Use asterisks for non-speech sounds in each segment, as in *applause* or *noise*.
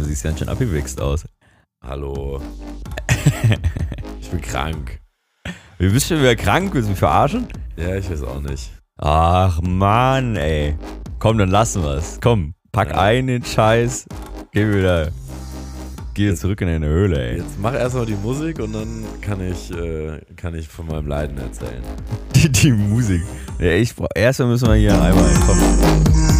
Du siehst ganz schön abgewichst aus. Hallo. *laughs* ich bin krank. Du bist schon wieder krank, willst du mich verarschen? Ja, ich weiß auch nicht. Ach Mann, ey. Komm, dann lassen wir's. Komm, pack Ja. ein den Scheiß. Geh wieder. Geh Jetzt- zurück in deine Höhle, ey. Jetzt mach erstmal die Musik und dann kann ich, äh, kann ich von meinem Leiden erzählen. *laughs* Die, die Musik. Ja, ich brauch, erstmal müssen wir hier einmal kommen.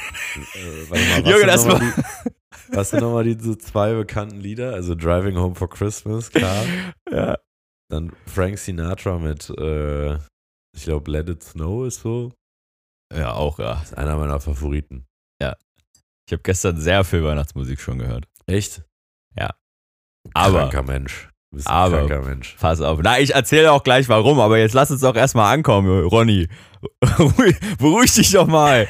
Äh, mal, was Junge, das war- Was sind nochmal diese zwei bekannten Lieder? Also Driving Home for Christmas, klar. *laughs* Ja. Dann Frank Sinatra mit, äh, ich glaube, Let It Snow ist so. Ja, auch, ja. Ist einer meiner Favoriten. Ich habe gestern sehr viel Weihnachtsmusik schon gehört. Echt? Ja. Aber- Kranker Mensch. Du bist ein aber- kranker Mensch. Pass auf. Na, ich erzähle auch gleich warum, aber jetzt lass uns doch erstmal ankommen, Ronny. *laughs* Beruhig dich doch mal.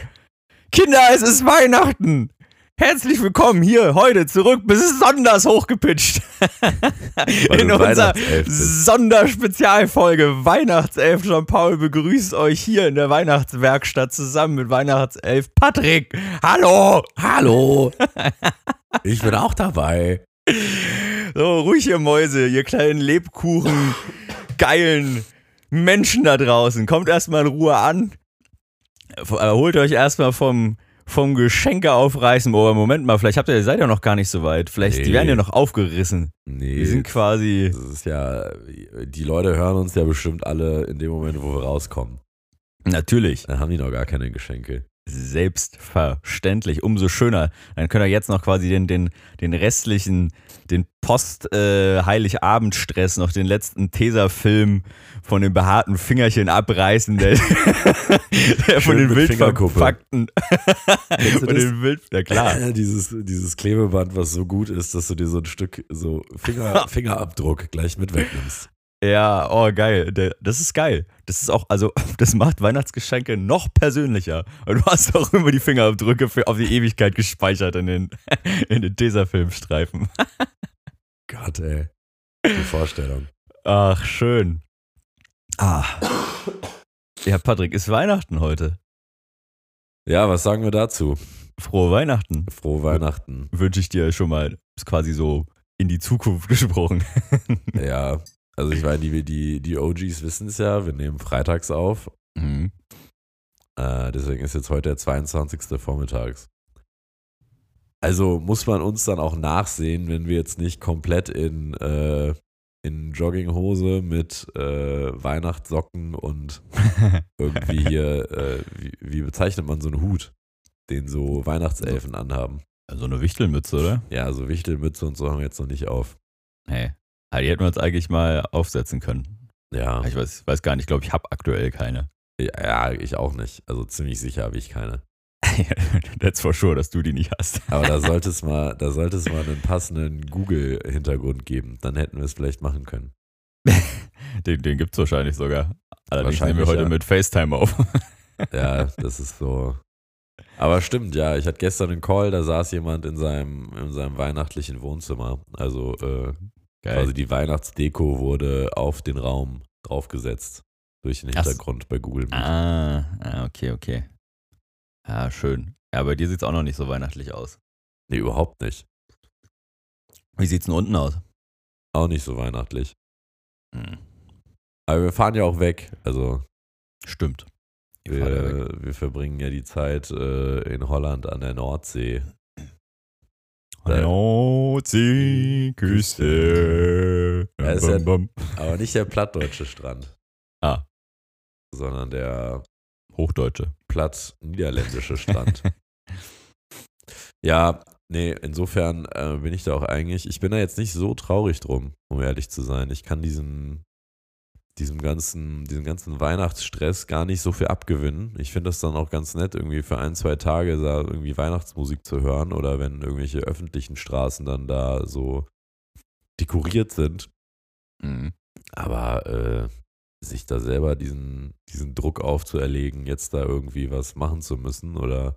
Kinder, es ist Weihnachten. Herzlich willkommen hier heute zurück, besonders hochgepitcht. *laughs* In unserer. Sonderspezialfolge Weihnachtself Jean-Paul begrüßt euch hier in der Weihnachtswerkstatt zusammen mit Weihnachtself Patrick. Hallo. Hallo. ich bin auch dabei. So, ruhig ihr Mäuse, ihr kleinen Lebkuchen, geilen Menschen da draußen. Kommt erstmal in Ruhe an. Erholt euch erstmal vom, vom Geschenke aufreißen. Oh, Moment mal, vielleicht habt ihr, seid ihr noch gar nicht so weit. Vielleicht, die Nee. werden ja noch aufgerissen. Nee. Die sind quasi, das ist ja, die Leute hören uns ja bestimmt alle in dem Moment, wo wir rauskommen. natürlich, Dann haben die noch gar keine Geschenke. selbstverständlich, umso schöner. Dann könnt ihr jetzt noch quasi den, den, den restlichen, den Post-Heiligabend-Stress, noch den letzten Tesafilm von dem behaarten Fingerchen abreißen, der, *laughs* der von den mit wild Fingerkuppe. verpackten. Kennst du von den wild, ja klar. *laughs* dieses, dieses Klebeband, was so gut ist, dass du dir so ein Stück so Finger, *laughs* Fingerabdruck gleich mit wegnimmst. Ja, oh geil. Das ist geil. Das ist auch, also, *laughs* das macht Weihnachtsgeschenke noch persönlicher. Und du hast auch immer die Fingerabdrücke für, auf die Ewigkeit gespeichert in den, *laughs* in den Tesafilmstreifen. *laughs* Gott, ey. Die Vorstellung. Ach, schön. Ah. Ja, Patrick, ist Weihnachten heute. Ja, was sagen wir dazu? Frohe Weihnachten. Frohe Weihnachten. Wünsche ich dir schon mal. Ist quasi so in die Zukunft gesprochen. Ja, also ich meine, die, die, die OGs wissen es ja, wir nehmen freitags auf. Mhm. Äh, deswegen ist jetzt heute der 22. vormittags. Also muss man uns dann auch nachsehen, wenn wir jetzt nicht komplett in, äh, in Jogginghose mit äh, Weihnachtssocken und *laughs* irgendwie hier, äh, wie, wie bezeichnet man so einen Hut, den so Weihnachtselfen anhaben. So eine Wichtelmütze, oder? Ja, so Wichtelmütze und so haben wir jetzt noch nicht auf. Hey. Die hätten wir uns eigentlich mal aufsetzen können. Ja, Ich weiß, weiß gar nicht, ich glaube, ich habe aktuell keine. ja, ich auch nicht. Also ziemlich sicher habe ich keine. *laughs* That's for sure, dass du die nicht hast. Aber da *laughs* sollte es mal, da sollte es mal einen passenden Google-Hintergrund geben. Dann hätten wir es vielleicht machen können. *laughs* Den, den gibt es wahrscheinlich sogar. Allerdings nehmen wir Wahrscheinlich, heute ja. mit FaceTime auf. Ja, das ist so. Aber stimmt, ja. Ich hatte gestern einen Call, da saß jemand in seinem, in seinem weihnachtlichen Wohnzimmer. Also äh, quasi die Weihnachtsdeko wurde auf den Raum draufgesetzt. Durch den Ach. Hintergrund bei Google Meet. Ah, ah, okay, okay. Ja, schön. Ja, bei dir sieht es auch noch nicht so weihnachtlich aus. Nee, überhaupt nicht. Wie sieht's denn unten aus? Auch nicht so weihnachtlich. Hm, Aber wir fahren ja auch weg. Also stimmt. Fahrt ja weg. wir, wir verbringen ja die Zeit äh, in Holland an der Nordsee. An der Nordseeküste. Ja, ist ja-. Aber nicht der plattdeutsche Strand. Ah. Sondern der Hochdeutsche. platt-niederländische *laughs* Strand. ja, nee, insofern äh, bin ich da auch eigentlich, ich bin da jetzt nicht so traurig drum, um ehrlich zu sein. Ich kann diesen, diesem ganzen, diesem ganzen Weihnachtsstress gar nicht so viel abgewinnen. Ich finde das dann auch ganz nett, irgendwie für ein, zwei Tage da irgendwie Weihnachtsmusik zu hören oder wenn irgendwelche öffentlichen Straßen dann da so dekoriert sind. Mhm. Aber äh, sich da selber diesen, diesen Druck aufzuerlegen, jetzt da irgendwie was machen zu müssen oder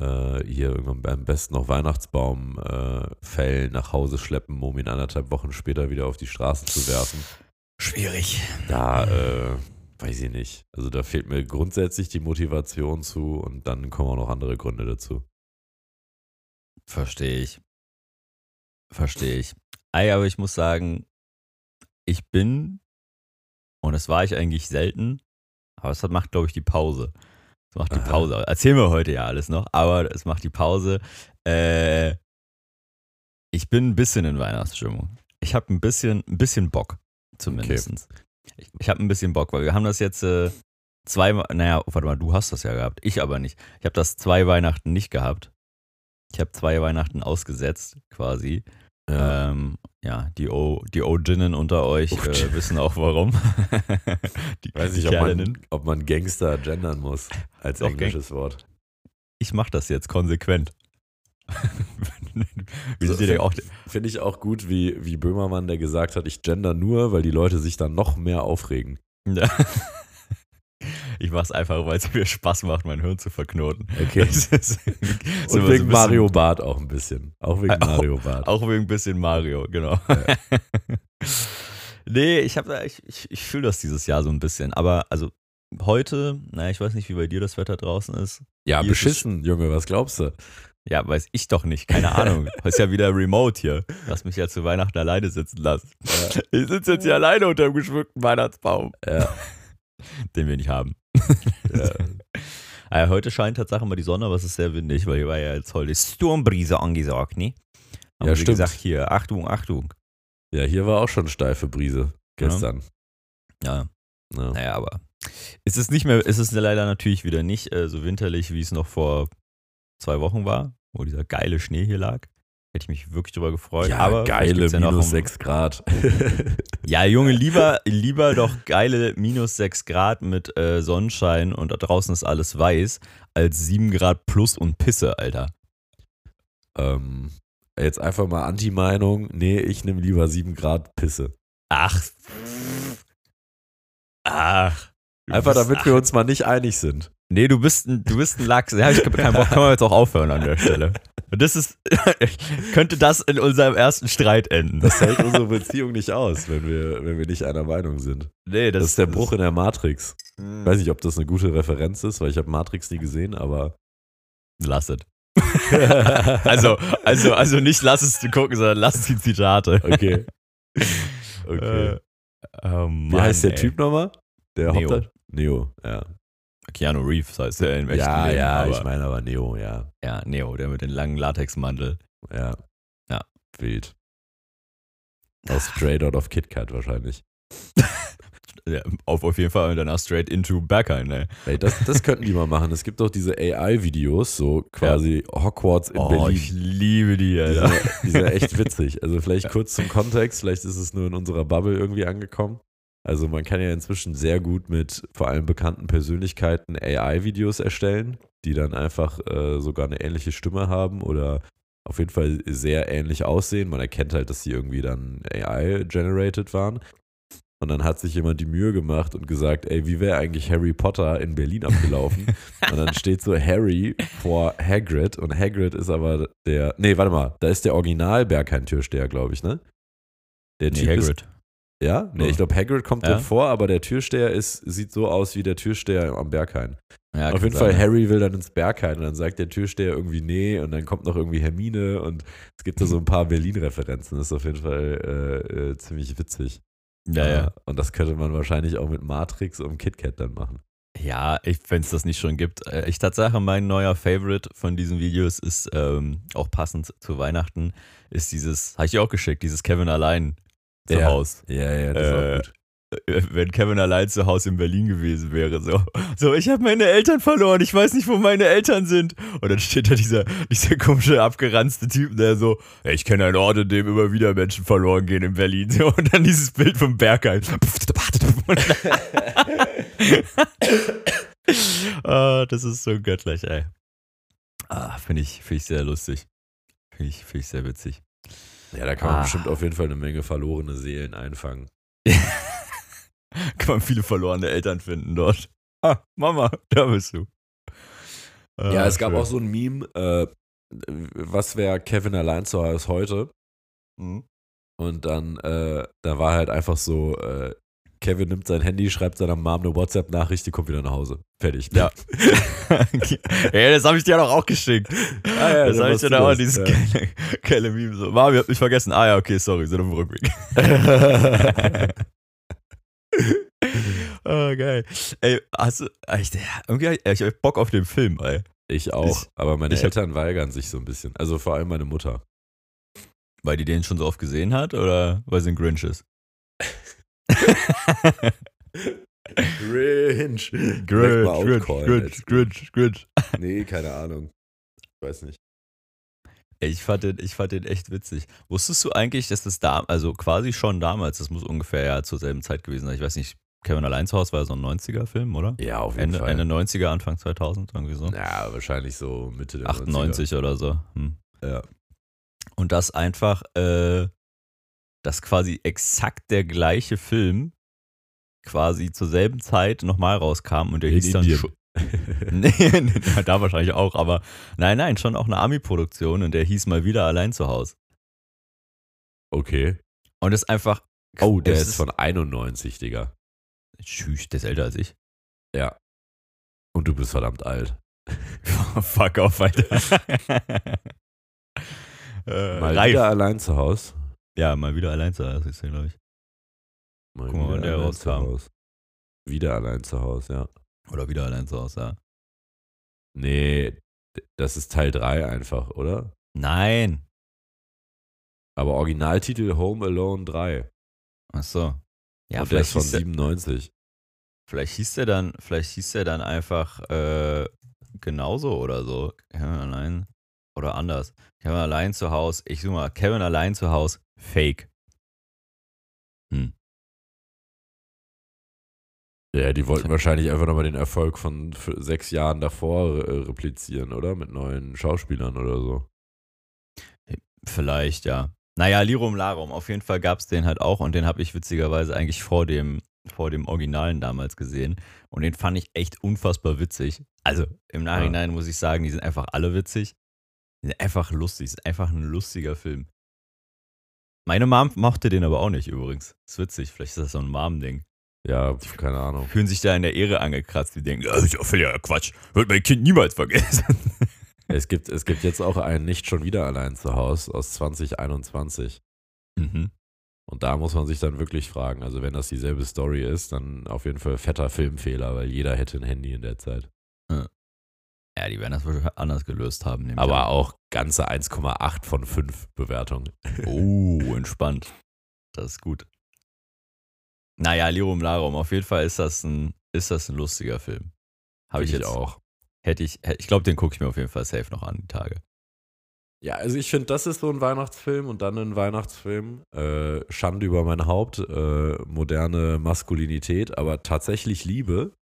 äh, hier irgendwann am besten noch Weihnachtsbaum äh, fällen, nach Hause schleppen, um ihn anderthalb Wochen später wieder auf die Straße zu werfen. Schwierig. Da, äh, weiß ich nicht. Also da fehlt mir grundsätzlich die Motivation zu und dann kommen auch noch andere Gründe dazu. Verstehe ich. Verstehe ich. Ey, aber ich muss sagen, ich bin, und das war ich eigentlich selten, aber es macht, glaube ich, die Pause. Das macht die Aha. Pause. Erzählen wir heute ja alles noch, aber es macht die Pause. Äh, ich bin ein bisschen in Weihnachtsstimmung. Ich habe ein bisschen, ein bisschen Bock, zumindest. Ich, ich habe ein bisschen Bock, weil wir haben das jetzt äh, zwei, naja, warte mal, du hast das ja gehabt, ich aber nicht. Ich habe das zwei Weihnachten nicht gehabt. Ich habe zwei Weihnachten ausgesetzt, quasi. Ja. Ähm, ja, die O, die O-Ginnen unter euch Oh, äh, wissen auch warum. *laughs* die, weiß nicht, ob man, ob man Gangster gendern muss als englisches Wort. Ich mache das jetzt konsequent. *laughs* So? Finde ich auch gut, wie, wie Böhmermann, der gesagt hat, ich gender nur, weil die Leute sich dann noch mehr aufregen. Ja. *laughs* Ich mach's einfach, weil es mir Spaß macht, mein Hirn zu verknoten. Okay. *laughs* Ist so Und wegen bisschen- Mario Bart auch ein bisschen. Auch wegen auch- Mario Bart. Auch wegen ein bisschen Mario, genau. nee, ich habe ich, ich, ich fühle das dieses Jahr so ein bisschen. Aber also heute, naja, ich weiß nicht, wie bei dir das Wetter draußen ist. ja, hier ist es- beschissen, Junge, was glaubst du? Ja, weiß ich doch nicht, keine Ahnung. *laughs* ist ja wieder remote hier. Lass mich ja zu Weihnachten alleine sitzen lassen. Ich sitze jetzt hier alleine unter dem geschmückten Weihnachtsbaum, Ja, *laughs* den wir nicht haben. *laughs* ja. Äh, heute scheint tatsächlich mal die Sonne, aber es ist sehr windig, weil hier war ja jetzt heute Sturmbrise angesagt, ne? Haben Ja, sie stimmt. gesagt, hier, Achtung, Achtung. ja, hier war auch schon steife Brise gestern. Ja, Ja. naja, aber es ist nicht mehr, es ist leider natürlich wieder nicht äh, so winterlich, wie es noch vor zwei Wochen war, wo dieser geile Schnee hier lag. Hätte ich mich wirklich drüber gefreut. Ja, aber geile ja minus ein- 6 Grad. *laughs* Ja, Junge, lieber, lieber doch geile minus 6 Grad mit äh, Sonnenschein und da draußen ist alles weiß, als 7 Grad plus und Pisse, Alter. ähm, jetzt einfach mal Anti-Meinung. Nee, ich nehme lieber 7 Grad Pisse. Ach. Ach. Einfach damit wir uns mal nicht einig sind. Nee, du bist ein, du bist ein Lachs. Ja, ich keinen Bock, können wir jetzt auch aufhören an der Stelle. Und das ist, *laughs* könnte das in unserem ersten Streit enden. Das hält unsere Beziehung nicht aus, wenn wir, wenn wir nicht einer Meinung sind. nee, Das, ist der Bruch in der Matrix. Ich Hm. weiß nicht, ob das eine gute Referenz ist, weil ich habe Matrix nie gesehen, aber Lass es. *laughs* Also, also, also nicht lass es gucken, sondern lass die Zitate. okay. *laughs* Okay. Äh, oh Mann, Wie heißt der ey. Typ nochmal? Der Neo. Neo, ja. Keanu Reeves heißt der im echten Ja, Leben, ja, aber, ich meine aber Neo, ja. Ja, Neo, der mit dem langen Latexmantel. Ja. Ja. Wild. *laughs* Aus Straight Out of KitKat wahrscheinlich. *laughs* Ja, auf, auf jeden Fall und danach straight into Berghain, ne? Ey, das, das könnten die mal machen. Es gibt doch diese AI-Videos, so quasi Hogwarts in Oh, Berlin. ich liebe die, Die Alter. sind, die sind echt *laughs* witzig. Also vielleicht kurz zum Kontext, vielleicht ist es nur in unserer Bubble irgendwie angekommen. Also man kann ja inzwischen sehr gut mit vor allem bekannten Persönlichkeiten AI-Videos erstellen, die dann einfach äh, sogar eine ähnliche Stimme haben oder auf jeden Fall sehr ähnlich aussehen. Man erkennt halt, dass sie irgendwie dann AI-generated waren. Und dann hat sich jemand die Mühe gemacht und gesagt, ey, wie wäre eigentlich Harry Potter in Berlin abgelaufen? *laughs* und dann steht so Harry vor Hagrid und Hagrid ist aber der, nee, warte mal, da ist der Original Berghain-Türsteher, glaube ich, ne? Der Nee, Typ ist, Hagrid. Ja? Nee, ich glaube Hagrid kommt Ja. drin vor, aber der Türsteher ist, sieht so aus wie der Türsteher am Berghain. Ja, Auf jeden sein, Fall, ja. Harry will dann ins Berghain und dann sagt der Türsteher irgendwie nee und dann kommt noch irgendwie Hermine und es gibt da so ein paar Berlin-Referenzen. Das ist auf jeden Fall äh, äh, ziemlich witzig. Ja, ja. Äh, Und das könnte man wahrscheinlich auch mit Matrix und KitKat dann machen. Ja, wenn es das nicht schon gibt. Äh, Ich Tatsache, mein neuer Favorite von diesen Videos ist ähm, auch passend zu Weihnachten, ist dieses, habe ich dir auch geschickt, dieses Kevin allein zu Ja. Haus. Ja, ja, das auch äh, gut. äh, wenn Kevin allein zu Hause in Berlin gewesen wäre. So, so ich habe meine Eltern verloren, ich weiß nicht, wo meine Eltern sind. Und dann steht da dieser, dieser komische, abgeranzte Typ, der so, "Ey, ich kenne einen Ort, in dem immer wieder Menschen verloren gehen in Berlin. So, und dann dieses Bild vom Bergheim. *laughs* ah, das ist so göttlich, ey. Ah, finde ich, find ich sehr lustig. Finde ich, find ich sehr witzig. Ja, da kann man Ah. bestimmt auf jeden Fall eine Menge verlorene Seelen einfangen. *laughs* Kann man viele verlorene Eltern finden dort. Ah, Mama, da bist du. Ah, ja, es gab schön. auch so ein Meme, äh, was wäre Kevin allein zu Hause heute? Mhm. Und dann, äh, da war halt einfach so, äh, Kevin nimmt sein Handy, schreibt seiner Mom eine WhatsApp-Nachricht, die kommt wieder nach Hause. Fertig. Ja. *laughs* ja, das habe ich dir doch auch geschickt. Ah, ja, das habe ich dir doch auch, dieses ja. geile, geile Meme. So, Mama, ich hab mich vergessen. Ah ja, okay, sorry, sind auf dem Rückweg. *laughs* oh, geil. Ey, hast du, ja, irgendwie, ich hab Bock auf den Film, ey. ich auch, Ich- aber meine ich hab- Eltern weigern sich so ein bisschen. Also vor allem meine Mutter. Weil die den schon so oft gesehen hat oder weil sie ein Grinch ist? Grinch. Grinch, Grinch, Grinch. Grinch, Grinch. Nee, keine Ahnung. Ich weiß nicht. Ich fand, den, ich fand den echt witzig. Wusstest du eigentlich, dass das da, also quasi schon damals, das muss ungefähr ja zur selben Zeit gewesen sein. Ich weiß nicht, Kevin allein zu Hause war so ein 90er-Film, oder? Ja, auf jeden Ende, Fall. Ende 90er, Anfang 2000, irgendwie so. Ja, wahrscheinlich so Mitte der 98 oder so. Hm. 90er. Ja. Und das einfach, äh, dass quasi exakt der gleiche Film quasi zur selben Zeit nochmal rauskam und der In hieß dann Indien. schon. *laughs* nee, da wahrscheinlich auch, aber nein, nein, schon auch eine Ami-Produktion und der hieß mal wieder allein zu Hause. okay. Und das ist einfach. Oh, der es ist von 91, Digga. Tschüss, der ist älter als ich. Ja. Und du bist verdammt alt. *laughs* Fuck off, Alter. *laughs* äh, Mal reif. wieder allein zu Hause. Ja, mal wieder allein zu Hause ist glaube ich. Mal Guck mal, wann der allein rauskam. zu Haus. Wieder allein zu Hause, ja. Oder wieder allein zu Hause, ja. Nee, das ist Teil 3 einfach, oder? Nein. Aber Originaltitel Home Alone 3. Ach so. Ja, Und der ist vielleicht von hieß, der, 97. vielleicht hieß der dann, vielleicht hieß der dann einfach äh, genauso oder so. Kevin allein. Oder anders. Kevin allein zu Hause. Ich suche mal, Kevin allein zu Hause. Fake. Ja, die wollten wahrscheinlich einfach nochmal den Erfolg von sechs Jahren davor äh, replizieren, oder? Mit neuen Schauspielern oder so. Vielleicht, ja. Naja, Lirum Larum. Auf jeden Fall gab es den halt auch und den habe ich witzigerweise eigentlich vor dem, vor dem Originalen damals gesehen. Und den fand ich echt unfassbar witzig. Also im Nachhinein muss ich sagen, die sind einfach alle witzig. Die sind einfach lustig. ist einfach ein lustiger Film. Meine Mom mochte den aber auch nicht übrigens. Ist witzig. Vielleicht ist das so ein Mom-Ding. Ja, keine Ahnung. Fühlen sich da in der Ehre angekratzt. Die denken, das ist ja völliger Quatsch. Wird mein Kind niemals vergessen. *laughs* Es gibt, es gibt jetzt auch einen Nicht schon wieder allein zu Hause aus 2021. mhm. Und da muss man sich dann wirklich fragen, also wenn das dieselbe Story ist, dann auf jeden Fall fetter Filmfehler, weil jeder hätte ein Handy in der Zeit. Ja, die werden das wohl anders gelöst haben. Aber an. auch ganze 1,8 von 5 Bewertungen. Oh, *laughs* entspannt. Das ist gut. Naja, Lirum Larum, auf jeden Fall ist das ein, ist das ein lustiger Film. Habe ich Find jetzt auch. Hätte ich, hätte- ich glaube, den gucke ich mir auf jeden Fall safe noch an, die Tage. Ja, also ich finde, das ist so ein Weihnachtsfilm und dann ein Weihnachtsfilm. Äh, Schande über mein Haupt, äh, moderne Maskulinität, aber tatsächlich Liebe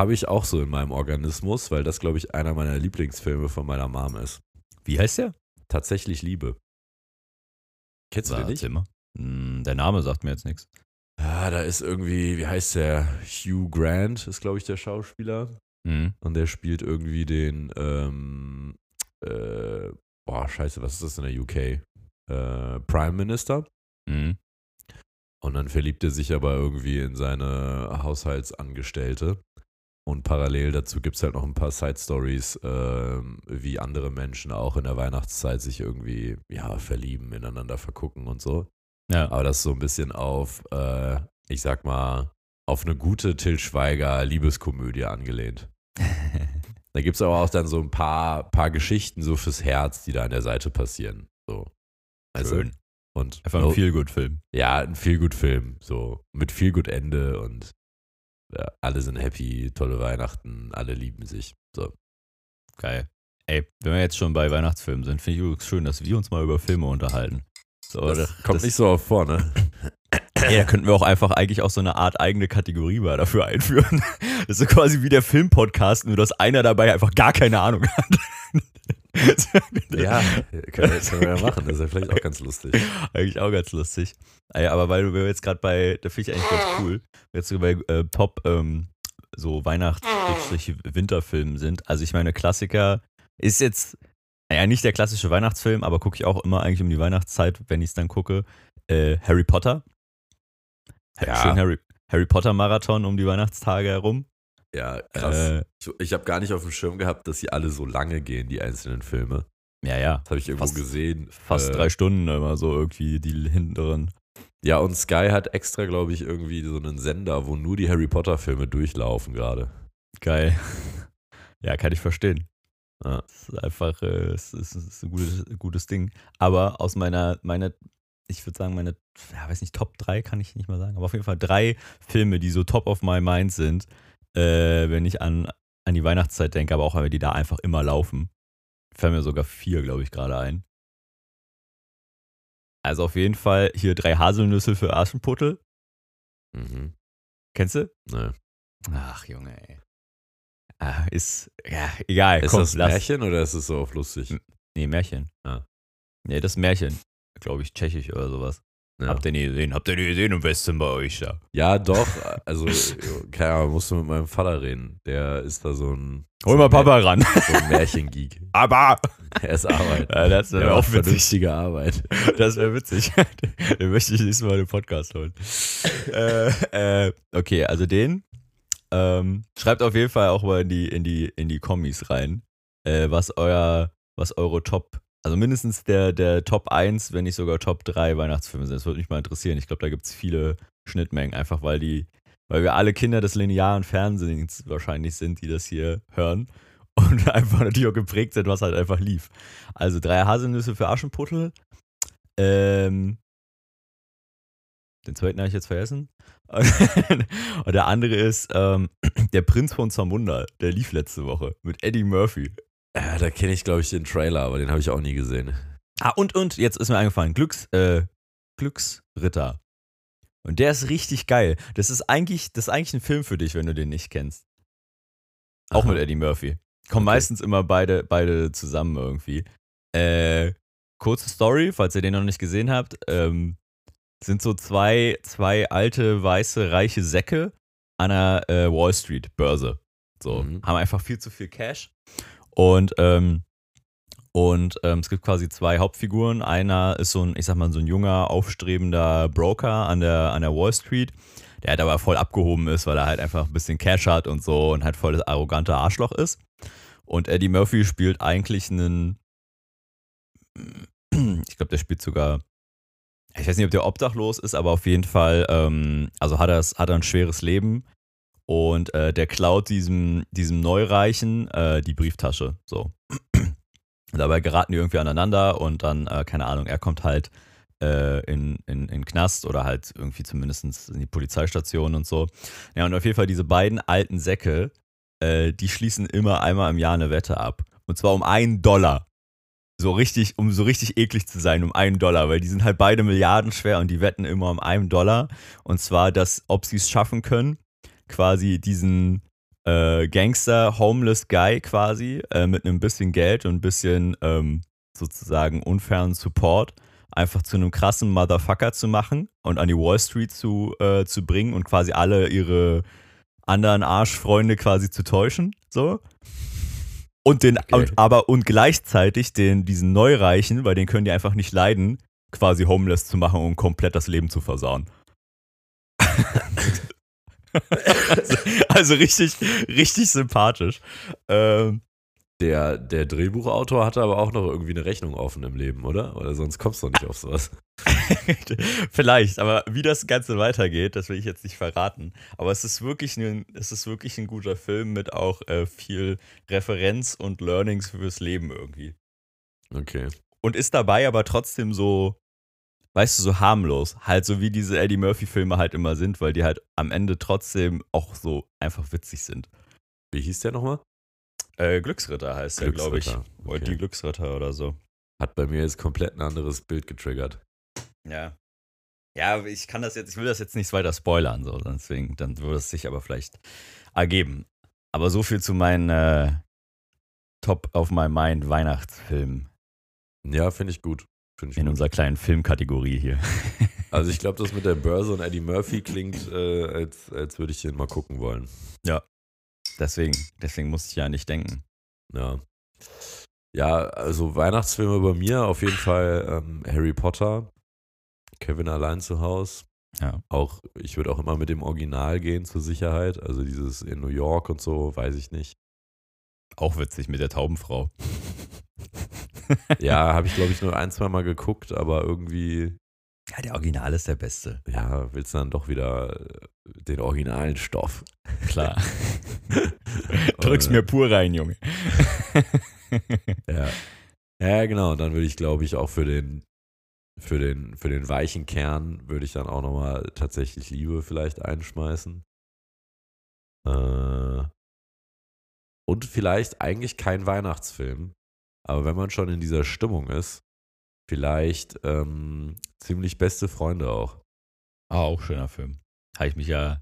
habe ich auch so in meinem Organismus, weil das, glaube ich, einer meiner Lieblingsfilme von meiner Mom ist. Wie heißt der? Tatsächlich Liebe. Kennst du den nicht? Zimmer. Hm, der Name sagt mir jetzt nichts. Ja, da ist irgendwie, wie heißt der? Hugh Grant ist, glaube ich, der Schauspieler. Hm. Und der spielt irgendwie den, ähm, äh, boah, scheiße, was ist das in der UK? Äh, Prime Minister. Hm. Und dann verliebt er sich aber irgendwie in seine Haushaltsangestellte. Und parallel dazu gibt es halt noch ein paar Side-Stories, ähm, wie andere Menschen auch in der Weihnachtszeit sich irgendwie, ja, verlieben, ineinander vergucken und so. Ja. Aber das ist so ein bisschen auf, äh, ich sag mal, auf eine gute Till Schweiger Liebeskomödie angelehnt. *laughs* Da gibt es aber auch dann so ein paar, paar Geschichten so fürs Herz, die da an der Seite passieren. So. Also, Schön. Und Einfach ein Feel-Good-Film. Ja, ein Feel-Good-Film. So mit Feel-Good-Ende und ja, alle sind happy, tolle Weihnachten, alle lieben sich. So. Geil. Ey, wenn wir jetzt schon bei Weihnachtsfilmen sind, finde ich übrigens schön, dass wir uns mal über Filme unterhalten. So, Das das- kommt das- nicht so oft vor, ne? Ja, da könnten wir auch einfach eigentlich auch so eine Art eigene Kategorie mal dafür einführen. Das ist so quasi wie der Filmpodcast, nur dass einer dabei einfach gar keine Ahnung hat. Ja, können wir, können wir ja machen. Das ist ja vielleicht auch ganz lustig. Eigentlich auch ganz lustig. Ah aber weil wir jetzt gerade bei, da finde ich eigentlich ganz cool, jetzt so bei äh, Top ähm, so Weihnachts-Winterfilmen sind. Also ich meine, Klassiker ist jetzt, naja, nicht der klassische Weihnachtsfilm, aber gucke ich auch immer eigentlich um die Weihnachtszeit, wenn ich es dann gucke. Äh, Harry Potter. Ja. Schön Harry, Harry Potter Marathon um die Weihnachtstage herum. Ja, krass. Äh, ich ich habe gar nicht auf dem Schirm gehabt, dass sie alle so lange gehen, die einzelnen Filme. ja, ja. Das habe ich irgendwo Fast- gesehen. Fast Äh, drei Stunden immer so irgendwie die hinteren. Ja, und Sky hat extra, glaube ich, irgendwie so einen Sender, wo nur die Harry Potter-Filme durchlaufen gerade. Geil. *laughs* Ja, kann ich verstehen. Ja. Es ist einfach, äh, es ist, es ist ein gutes, gutes Ding. Aber aus meiner, meiner, ich würde sagen, meine, ja, weiß nicht, Top 3 kann ich nicht mal sagen, aber auf jeden Fall drei Filme, die so top of my mind sind, äh, wenn ich an, an die Weihnachtszeit denke, aber auch, weil die da einfach immer laufen. Fallen mir sogar vier, glaube ich, gerade ein. Also auf jeden Fall hier drei Haselnüsse für Aschenputtel. Mhm. Kennst du? Ne. Ach, Junge, ey. Ah, ist, ja, egal. Ist komm, das lass. Märchen oder ist es so auf lustig? Nee, Märchen. Ah. Nee, das ist Märchen. Glaube ich, tschechisch oder sowas. Ja. Habt ihr nie gesehen? Habt ihr nie gesehen im Westen bei euch da? Ja, doch. Also, keine Ahnung, musst du mit meinem Vater reden. Der ist da so ein, Hol mal Papa ran. so ein Märchengeek. *laughs* Aber! Er ist Arbeit. Ja, das wäre auch witzig. vernünftige Arbeit. Das wäre witzig. *laughs* den möchte ich nächstes Mal in den Podcast holen. äh, äh, okay, also den. Ähm, schreibt auf jeden Fall auch mal in die, in die, in die Kommis rein, äh, was euer, was eure Top, also mindestens der, der Top 1, wenn nicht sogar Top 3 Weihnachtsfilme sind. Das würde mich mal interessieren. Ich glaube, da gibt es viele Schnittmengen, einfach weil die, weil wir alle Kinder des linearen Fernsehens wahrscheinlich sind, die das hier hören. *laughs* Und einfach natürlich auch geprägt sind, was halt einfach lief. Also drei Haselnüsse für Aschenputtel. Ähm, den zweiten habe ich jetzt vergessen. *laughs* Und der andere ist ähm, *clears throat* Der Prinz von Zamunda. Der lief letzte Woche mit Eddie Murphy. Ja, da kenne ich, glaube ich, den Trailer, aber den habe ich auch nie gesehen. Ah, und, und, jetzt ist mir eingefallen, Glücks, äh, Glücksritter. Und der ist richtig geil. Das ist eigentlich, das ist eigentlich ein Film für dich, wenn du den nicht kennst. Auch Aha. mit Eddie Murphy. Kommen Okay. meistens immer beide, beide zusammen irgendwie. Äh, kurze Story, falls ihr den noch nicht gesehen habt. Ähm, sind so zwei, zwei alte, weiße, reiche Säcke an der äh, Wall Street Börse. So, Mhm. haben einfach viel zu viel Cash. Und, ähm, und ähm, es gibt quasi zwei Hauptfiguren. Einer ist so ein, ich sag mal, so ein junger, aufstrebender Broker an der, an der Wall Street, der halt aber voll abgehoben ist, weil er halt einfach ein bisschen Cash hat und so und halt voll das arrogante Arschloch ist. Und Eddie Murphy spielt eigentlich einen, ich glaube, der spielt sogar, ich weiß nicht, ob der obdachlos ist, aber auf jeden Fall, ähm, also hat er, hat er ein schweres Leben und äh, der klaut diesem, diesem Neureichen äh, die Brieftasche. So. *clears throat* Dabei geraten die irgendwie aneinander und dann, äh, keine Ahnung, er kommt halt äh, in, in, in Knast oder halt irgendwie zumindest in die Polizeistation und so. Ja, und auf jeden Fall diese beiden alten Säcke, äh, die schließen immer einmal im Jahr eine Wette ab. Und zwar um einen Dollar. So richtig, um so richtig eklig zu sein, um einen Dollar, weil die sind halt beide Milliarden schwer und die wetten immer um einen Dollar. Und zwar, dass, ob sie es schaffen können, quasi diesen äh, Gangster, Homeless Guy quasi, äh, mit einem bisschen Geld und ein bisschen ähm, sozusagen unfairen Support einfach zu einem krassen Motherfucker zu machen und an die Wall Street zu, äh, zu bringen und quasi alle ihre anderen Arschfreunde quasi zu täuschen. So. Und den, Okay. und, aber und gleichzeitig den, diesen Neureichen, weil den können die einfach nicht leiden, quasi homeless zu machen und komplett das Leben zu versauen. also, *laughs* *laughs* also richtig, richtig sympathisch. Ähm, Der, der Drehbuchautor hatte aber auch noch irgendwie eine Rechnung offen im Leben, oder? Oder sonst kommst du nicht auf sowas. *laughs* Vielleicht, aber wie das Ganze weitergeht, das will ich jetzt nicht verraten. Aber es ist wirklich ein, es ist wirklich ein guter Film mit auch äh, viel Referenz und Learnings fürs Leben irgendwie. Okay. Und ist dabei aber trotzdem so, weißt du, so harmlos. Halt so wie diese Eddie Murphy-Filme halt immer sind, weil die halt am Ende trotzdem auch so einfach witzig sind. Wie hieß der nochmal? Äh, Glücksritter heißt der, glaube ich. Okay. die Glücksritter oder so. Hat bei mir jetzt komplett ein anderes Bild getriggert. Ja. Ja, ich kann das jetzt, ich will das jetzt nicht weiter spoilern, so, deswegen, dann würde es sich aber vielleicht ergeben. Aber so viel zu meinen äh, Top of my Mind Weihnachtsfilmen Ja, finde ich gut. Find ich in gut. unserer kleinen Filmkategorie hier. *laughs* Also ich glaube, das mit der Börse und Eddie Murphy klingt, äh, als, als würde ich den mal gucken wollen. Deswegen, deswegen musste ich ja nicht denken. Ja. Ja, also Weihnachtsfilme bei mir auf jeden Fall ähm, Harry Potter, Kevin allein zu Haus. Ja. Auch, ich würde auch immer mit dem Original gehen zur Sicherheit. Also dieses in New York und so, weiß ich nicht. Auch witzig mit der Taubenfrau. Ja, habe ich glaube ich nur ein, zwei Mal geguckt, aber irgendwie, Ja, der Original ist der beste. ja, willst du dann doch wieder äh, den originalen Stoff. Klar. *laughs* Drück's mir pur rein, Junge. Ja. Ja, genau. Und dann würde ich, glaube ich, auch für den, für den, für den weichen Kern würde ich dann auch nochmal tatsächlich Liebe vielleicht einschmeißen. Äh, und vielleicht eigentlich kein Weihnachtsfilm. Aber wenn man schon in dieser Stimmung ist, vielleicht ähm, ziemlich beste Freunde auch. Ah, auch schöner Film. Habe ich mich ja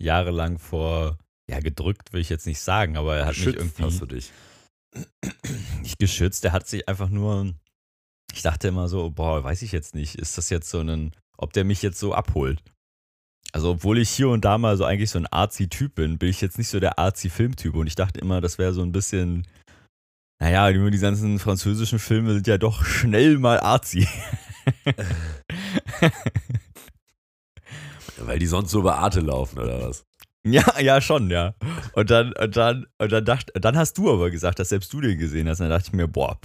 jahrelang vor, ja, gedrückt will ich jetzt nicht sagen, aber er hat Geschützt mich hast du irgendwie dich. *clears throat* nicht geschützt. Er hat sich einfach nur, ich dachte immer so, boah, weiß ich jetzt nicht, ist das jetzt so ein, ob der mich jetzt so abholt. Also, obwohl ich hier und da mal so eigentlich so ein Arzi-Typ bin, bin ich jetzt nicht so der Arzi-Filmtyp und ich dachte immer, das wäre so ein bisschen, naja, nur die ganzen französischen Filme sind ja doch schnell mal Arzi. *laughs* Weil die sonst so über Arte laufen oder was? Ja, ja, schon, ja. Und dann, und dann, und dann dachte, dann hast du aber gesagt, dass selbst du den gesehen hast. Und dann dachte ich mir, boah,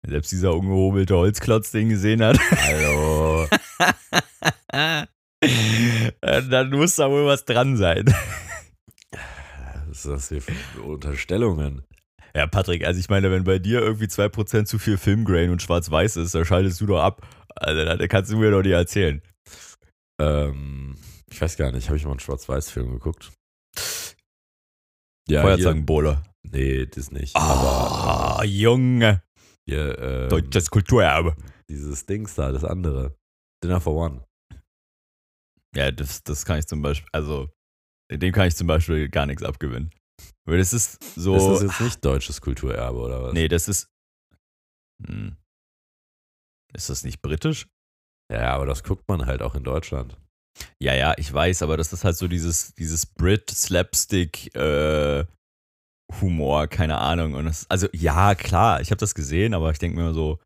wenn selbst dieser ungehobelte Holzklotz den gesehen hat. Hallo. *laughs* Dann muss da wohl was dran sein. Was ist das hier für Unterstellungen? Ja, Patrick, also ich meine, wenn bei dir irgendwie 2% zu viel Filmgrain und schwarz-weiß ist, dann schaltest du doch ab. Also, da kannst du mir doch nicht erzählen. Ähm, ich weiß gar nicht, habe ich mal einen Schwarz-Weiß-Film geguckt? Ja, Feuerzangenbowle. nee, das nicht. Aber Ah, Junge. hier, ähm, Deutsches Kulturerbe. dieses Dings da, das andere. Dinner for One. Ja, das, das kann ich zum Beispiel, also, dem kann ich zum Beispiel gar nichts abgewinnen. Weil das ist so. Das ist jetzt nicht deutsches Kulturerbe oder was? Nee, das ist. Hm. Ist das nicht britisch? Ja, aber das guckt man halt auch in Deutschland. Ja, ja, ich weiß, aber das ist halt so dieses, dieses Brit-Slapstick äh, Humor, keine Ahnung. Und das, also ja, klar, ich habe das gesehen, aber ich denke mir so,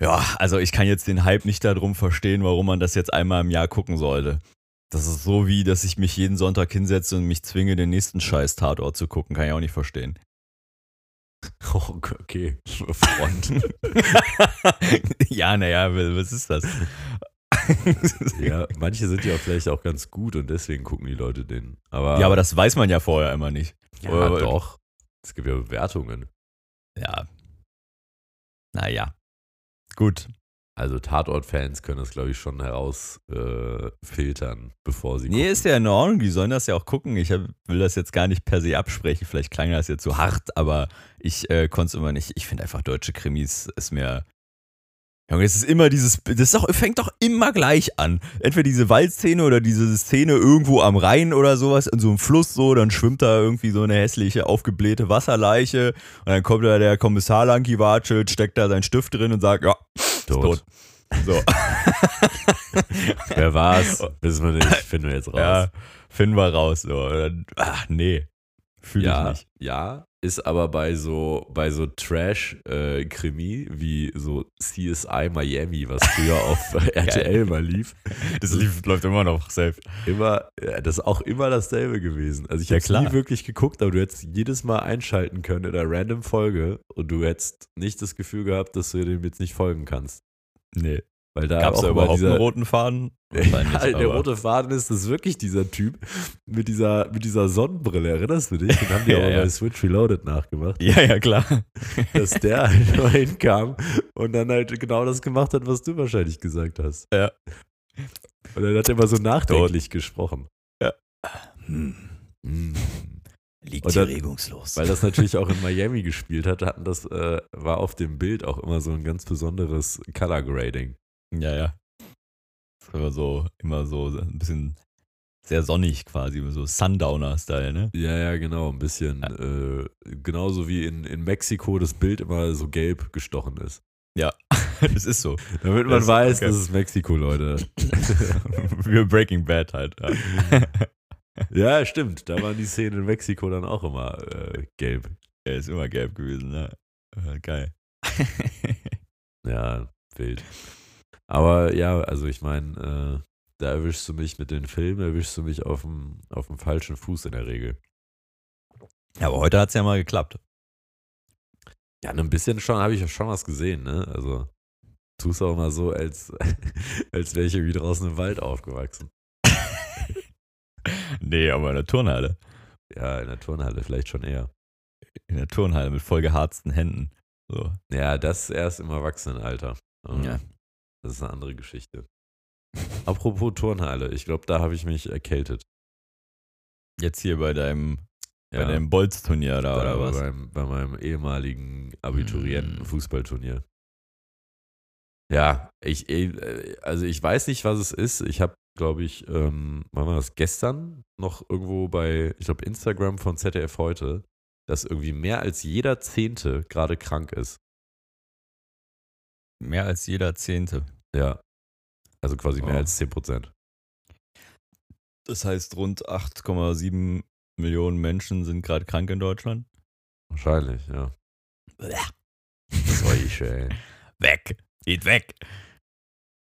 ja, also ich kann jetzt den Hype nicht darum verstehen, warum man das jetzt einmal im Jahr gucken sollte. Das ist so wie, dass ich mich jeden Sonntag hinsetze und mich zwinge, den nächsten scheiß Tatort zu gucken. Kann ich auch nicht verstehen. *laughs* Oh, okay. Front. *laughs* ja, naja, was ist das? *laughs* ja, manche sind ja vielleicht auch ganz gut und deswegen gucken die Leute den. Aber, Ja, aber das weiß man ja vorher immer nicht. ja, aber- doch. Es gibt ja Bewertungen. Ja. Naja. Gut. Also Tatort-Fans können das, glaube ich, schon herausfiltern, äh, bevor sie Nee, gucken. ist ja in Ordnung. Die sollen das ja auch gucken. Ich hab, will das jetzt gar nicht per se absprechen. Vielleicht klang das jetzt so hart, aber ich äh, konnte es immer nicht. Ich finde einfach deutsche Krimis ist mir. Junge, es ist immer dieses. Das ist doch, fängt doch immer gleich an. Entweder diese Waldszene oder diese Szene irgendwo am Rhein oder sowas, in so einem Fluss so, dann schwimmt da irgendwie so eine hässliche, aufgeblähte Wasserleiche und dann kommt da der Kommissar Lanki watschelt, steckt da seinen Stift drin und sagt, ja, ist tot. So. *laughs* Wer war's? Wissen wir nicht, finden wir jetzt raus. Ja, finden wir raus. So. Ach, nee. Fühle ich ja, nicht. ja, ist aber bei so, bei so Trash-Krimi wie so CSI Miami, was früher *laughs* auf RTL mal lief, Das lief, läuft immer noch safe. immer, das ist auch immer dasselbe gewesen. Also ich Ja, habe nie wirklich geguckt, aber du hättest jedes Mal einschalten können in einer random Folge und du hättest nicht das Gefühl gehabt, dass du dem jetzt nicht folgen kannst. Nee. Weil da Gab es auch da immer überhaupt dieser, einen roten Faden? Ja, der rote Faden ist, das wirklich dieser Typ mit dieser, mit dieser Sonnenbrille. Erinnerst du dich? Den haben die *laughs* Ja, aber ja. bei Switch Reloaded nachgemacht. Ja, ja, klar. *laughs* Dass der halt mal hinkam und dann halt genau das gemacht hat, was du wahrscheinlich gesagt hast. Ja. Und dann hat er immer so nachdenklich gesprochen. Hm. Mm. Liegt Und hier dann- regungslos. Weil das natürlich auch in *laughs* Miami gespielt hat, hatten das, äh, war auf dem Bild auch immer so ein ganz besonderes Color Grading. Ja, ja. Das war immer so, immer so ein bisschen sehr sonnig quasi, so Sundowner-Style, ne? Ja, ja, genau. Ein bisschen, äh, genauso wie in, in Mexiko das Bild immer so gelb gestochen ist. *laughs* Das ist so. Damit man Das- weiß, okay. das ist Mexiko, Leute. *laughs* Wie Breaking Bad halt. Ja. *laughs* Ja, stimmt. Da waren die Szenen in Mexiko dann auch immer äh, gelb. Er ist immer gelb gewesen, ne? Äh, Geil. Ja, wild. Aber ja, also ich meine, äh, da erwischst du mich mit den Filmen, erwischst du mich auf dem, auf dem falschen Fuß in der Regel. Ja, aber heute hat es ja mal geklappt. Ja, ein bisschen schon, habe ich ja schon was gesehen, ne? Also, tust auch mal so, als, *laughs* als wäre ich irgendwie draußen im Wald aufgewachsen. *laughs* Nee, aber in der Turnhalle. Ja, in der Turnhalle vielleicht schon eher. In der Turnhalle mit voll geharzten Händen. So. Ja, das erst im Erwachsenenalter. Ähm, Ja. Das ist eine andere Geschichte. *laughs* Apropos Turnhalle, ich glaube, da habe ich mich erkältet. Jetzt hier bei deinem, Ja, bei deinem Bolzturnier da, oder was? Beim, bei meinem ehemaligen Abiturienten Mm. Ja, ich, äh, also ich weiß nicht, was es ist. Ich habe, glaube ich, ähm, wann war das gestern noch irgendwo bei, ich glaube, Instagram von ZDF heute, dass irgendwie mehr als jeder Zehnte gerade krank ist. Mehr als jeder Zehnte. Ja. Also quasi mehr Oh. als 10 Prozent. Das heißt, rund 8,7 Millionen Menschen sind gerade krank in Deutschland. Wahrscheinlich, ja. Solche, ey. *laughs* Weg. Geht weg.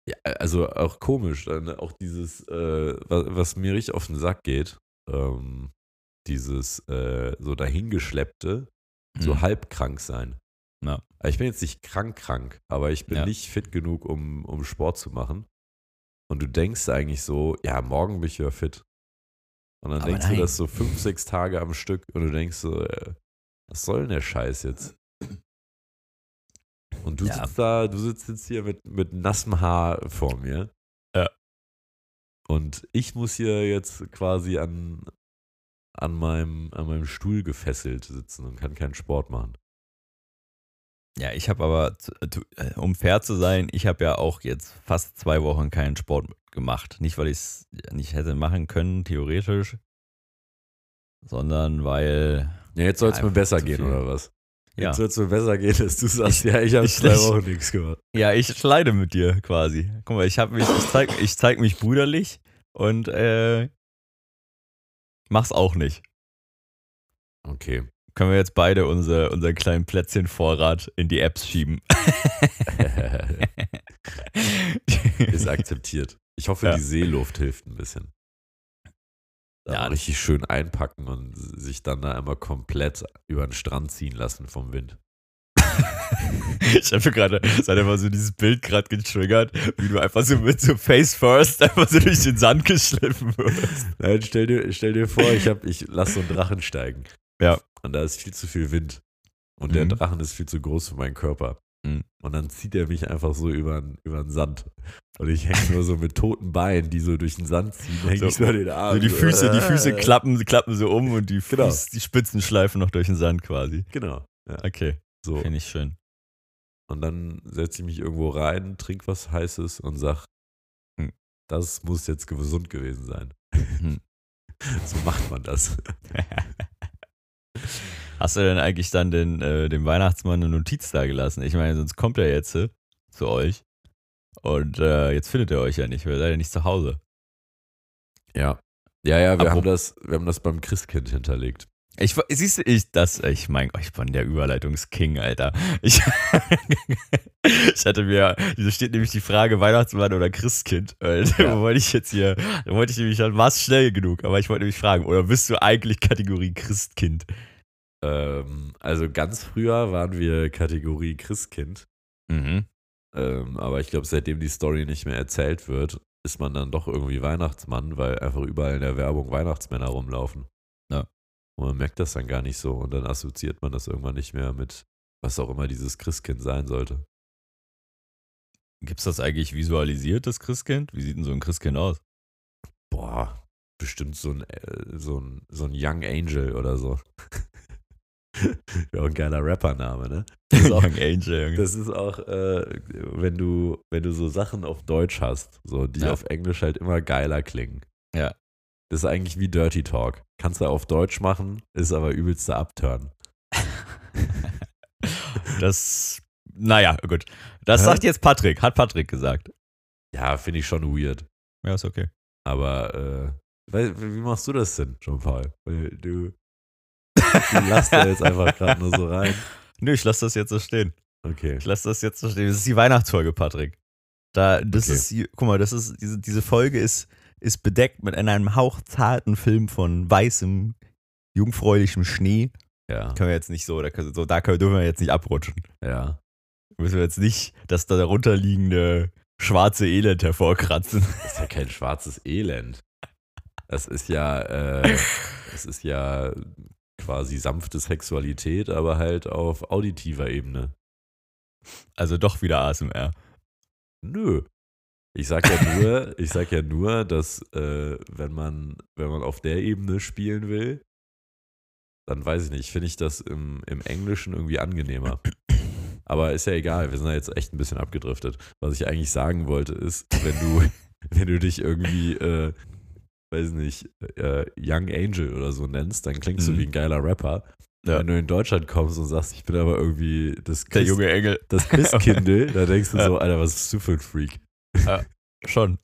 Ja, also auch komisch, dann auch dieses, äh, was, was mir richtig auf den Sack geht, ähm, dieses äh, so dahingeschleppte, so Hm. halb krank sein. Ja. Ich bin jetzt nicht krank krank, aber ich bin Ja. nicht fit genug, um, um Sport zu machen. Und du denkst eigentlich so, ja, morgen bin ich wieder fit. Und dann Aber denkst nein. du das so fünf, sechs Tage am Stück und du denkst so, äh, was soll denn der Scheiß jetzt? Und du Ja. sitzt da, du sitzt jetzt hier mit, mit nassem Haar vor mir. Ja. Und ich muss hier jetzt quasi an, an, meinem, an meinem Stuhl gefesselt sitzen und kann keinen Sport machen. Ja, ich habe aber, tu- äh, um fair zu sein, ich habe ja auch jetzt fast zwei Wochen keinen Sport gemacht. Nicht, weil ich es nicht hätte machen können, theoretisch, sondern weil, Ja, jetzt soll es mir besser gehen, oder was? ja, Jetzt soll es mir besser gehen, dass du sagst, Ich- ja, ich habe *laughs* zwei Wochen nichts gemacht. ja, ich schleide mit dir quasi. Guck mal, ich mich, ich zeig, ich zeig mich brüderlich und äh, mach's auch nicht. Okay. Können wir jetzt beide unser, unseren kleinen Plätzchenvorrat in die Apps schieben? *laughs* Ist akzeptiert. Ich hoffe, Ja. die Seeluft hilft ein bisschen. Da Ja, richtig schön einpacken und sich dann da einmal komplett über den Strand ziehen lassen vom Wind. *laughs* Ich habe gerade, es hat einfach so dieses Bild gerade getriggert, wie du einfach so mit so Face First einfach so durch den Sand geschliffen wirst. Nein, stell dir, stell dir vor, ich, hab, ich lasse so einen Drachen steigen. Ja. Und da ist viel zu viel Wind. Und der Mhm. Drachen ist viel zu groß für meinen Körper. Mhm. Und dann zieht er mich einfach so über den, über den Sand. Und ich hänge nur so mit toten Beinen, die so durch den Sand ziehen, hänge So- ich so den Arm. Also die Füße, die Füße äh. klappen, klappen so um und die, Genau. Fuß, die Spitzen schleifen noch durch den Sand quasi. Genau. Ja, Okay, so. finde ich schön. Und dann setze ich mich irgendwo rein, trink was Heißes und sag, Hm. das muss jetzt gesund gewesen sein. Hm. *laughs* so macht man das. *laughs* Hast du denn eigentlich dann den, äh, dem Weihnachtsmann eine Notiz da gelassen? Ich meine, sonst kommt er jetzt äh, zu euch und äh, jetzt findet er euch ja nicht, weil ihr seid ja nicht zu Hause. Ja. Ja, ja, wir Apropos- haben, das, wir haben das beim Christkind hinterlegt. Ich, siehst du, ich, das, ich mein, ich bin der Überleitungsking, Alter. Ich, *laughs* ich hatte mir, hier steht nämlich die Frage Weihnachtsmann oder Christkind. Äh, Ja. Wo wollte ich jetzt hier, da wollte ich nämlich, war es schnell genug, aber ich wollte nämlich fragen, oder bist du eigentlich Kategorie Christkind? Ähm, also ganz früher waren wir Kategorie Christkind. Mhm. Ähm, aber ich glaube, seitdem die Story nicht mehr erzählt wird, ist man dann doch irgendwie Weihnachtsmann, weil einfach überall in der Werbung Weihnachtsmänner rumlaufen. Ja. Und man merkt das dann gar nicht so und dann assoziiert man das irgendwann nicht mehr mit, was auch immer dieses Christkind sein sollte. Gibt es das eigentlich visualisiert, das Christkind? Wie sieht denn so ein Christkind aus? Boah, bestimmt so ein, äh, so ein, so ein Young Angel oder so. *laughs* Auch ein geiler Rappername, ne? *laughs* Das ist auch, Young Angel. Junge. das ist auch äh, wenn du, wenn du so Sachen auf Deutsch hast, so die Ja. auf Englisch halt immer geiler klingen. Ja. Das ist eigentlich wie Dirty Talk. Kannst du auf Deutsch machen, ist aber übelster Upturn. *laughs* Das, naja, gut. Das Hä? sagt jetzt Patrick, hat Patrick gesagt. Ja, finde ich schon weird. Ja, ist okay. Aber äh, wie machst du das denn, Jean-Paul? Weil du, du *laughs* lässt da jetzt einfach gerade nur so rein. Nö, ich lasse das jetzt so stehen. Okay. Ich lasse das jetzt so stehen. Das ist die Weihnachtsfolge, Patrick. Da, das Okay. ist, guck mal, das ist, diese, diese Folge ist, ist bedeckt mit einem hauchzarten Film von weißem, jungfräulichem Schnee. Ja, Können wir jetzt nicht so, da, können- so, da können, dürfen wir jetzt nicht abrutschen. ja. Müssen wir jetzt nicht das da darunter liegende schwarze Elend hervorkratzen. Das ist ja kein schwarzes Elend. Das ist ja, äh, *laughs* das ist ja quasi sanfte Sexualität, aber halt auf auditiver Ebene. Also doch wieder ASMR. Nö. Ich sag ja nur, ich sag ja nur, dass äh, wenn man, wenn man auf der Ebene spielen will, dann weiß ich nicht, finde ich das im, im Englischen irgendwie angenehmer. Aber ist ja egal, wir sind ja jetzt echt ein bisschen abgedriftet. Was ich eigentlich sagen wollte, ist, wenn du, *laughs* wenn du dich irgendwie, äh, weiß nicht, äh, Young Angel oder so nennst, dann klingst du Mhm. wie ein geiler Rapper. Ja. Wenn du in Deutschland kommst und sagst, ich bin aber irgendwie das Der Christ- junge Engel. das Christkindl, *laughs* da denkst du Ja. so, Alter, was bist du für ein Freak? Schon.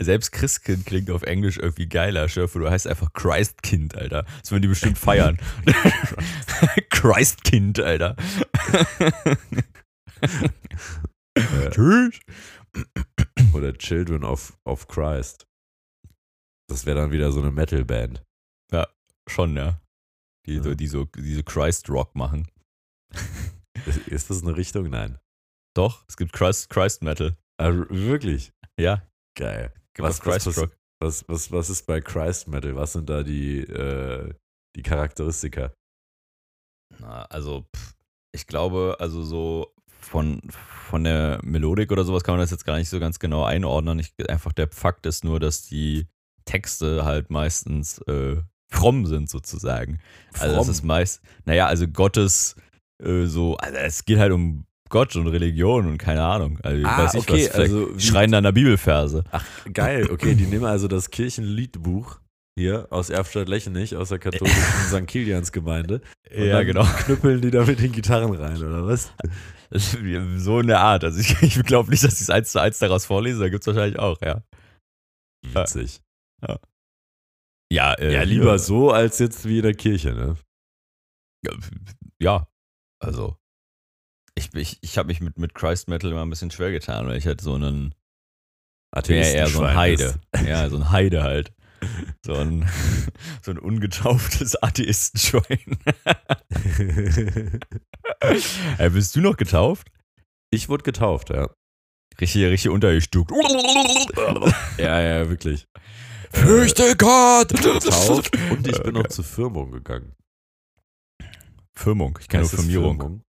Selbst Christkind klingt auf Englisch irgendwie geiler. Schöpfe, du heißt einfach Christkind, Alter. Das würden die bestimmt feiern. *laughs* Christkind, Alter. Tschüss. oder Children of, of Christ. Das wäre dann wieder so eine Metal-Band. Schon, ja. Die, Ja. so, die so diese Christ-Rock machen. Ist, ist das eine Richtung? Nein. Doch, es gibt Christ, Christ Metal. R- wirklich? Ja, Geil. Was, was, was, was, was, ist bei Christ Metal? Was sind da die, äh, die Charakteristika? Na, also, pff, ich glaube, also so von, von der Melodik oder sowas kann man das jetzt gar nicht so ganz genau einordnen. Ich, einfach der Fakt ist nur, dass die Texte halt meistens äh, fromm sind, sozusagen. Also, das Fromm? ist meist, naja, also Gottes, äh, so, also es geht halt um Gott und Religion und keine Ahnung. Also, ich Ah, weiß nicht, okay, was, also schreien da in der Bibelverse. Ach, geil. Okay, die nehmen also das Kirchenliedbuch hier aus Erfstadt-Lechenich, aus der katholischen *laughs* St. Kilians Gemeinde. Und Ja, dann genau. Knüppeln die da mit den Gitarren rein, oder was? So in der Art. Also *laughs* ich, ich glaube nicht, dass ich es eins zu eins daraus vorlese, da gibt es wahrscheinlich auch, ja. Witzig. Ja, äh, Ja, lieber so als jetzt wie in der Kirche, ne? Ja, also ich, ich, ich habe mich mit, mit Christ Metal immer ein bisschen schwer getan, weil ich halt so einen, wäre eher so ein Heide. *laughs* Ja, so ein Heide halt. So ein, *laughs* so ein ungetauftes *laughs* Atheistenschwein. Ey, bist du noch getauft? ich wurde getauft, ja. Richtig, richtig untergestuckt. Ja, ja, wirklich. Fürchte Gott! Getauft und ich bin noch zur Firmung gegangen. Firmung, ich kenne nur Firmierung. Firmung?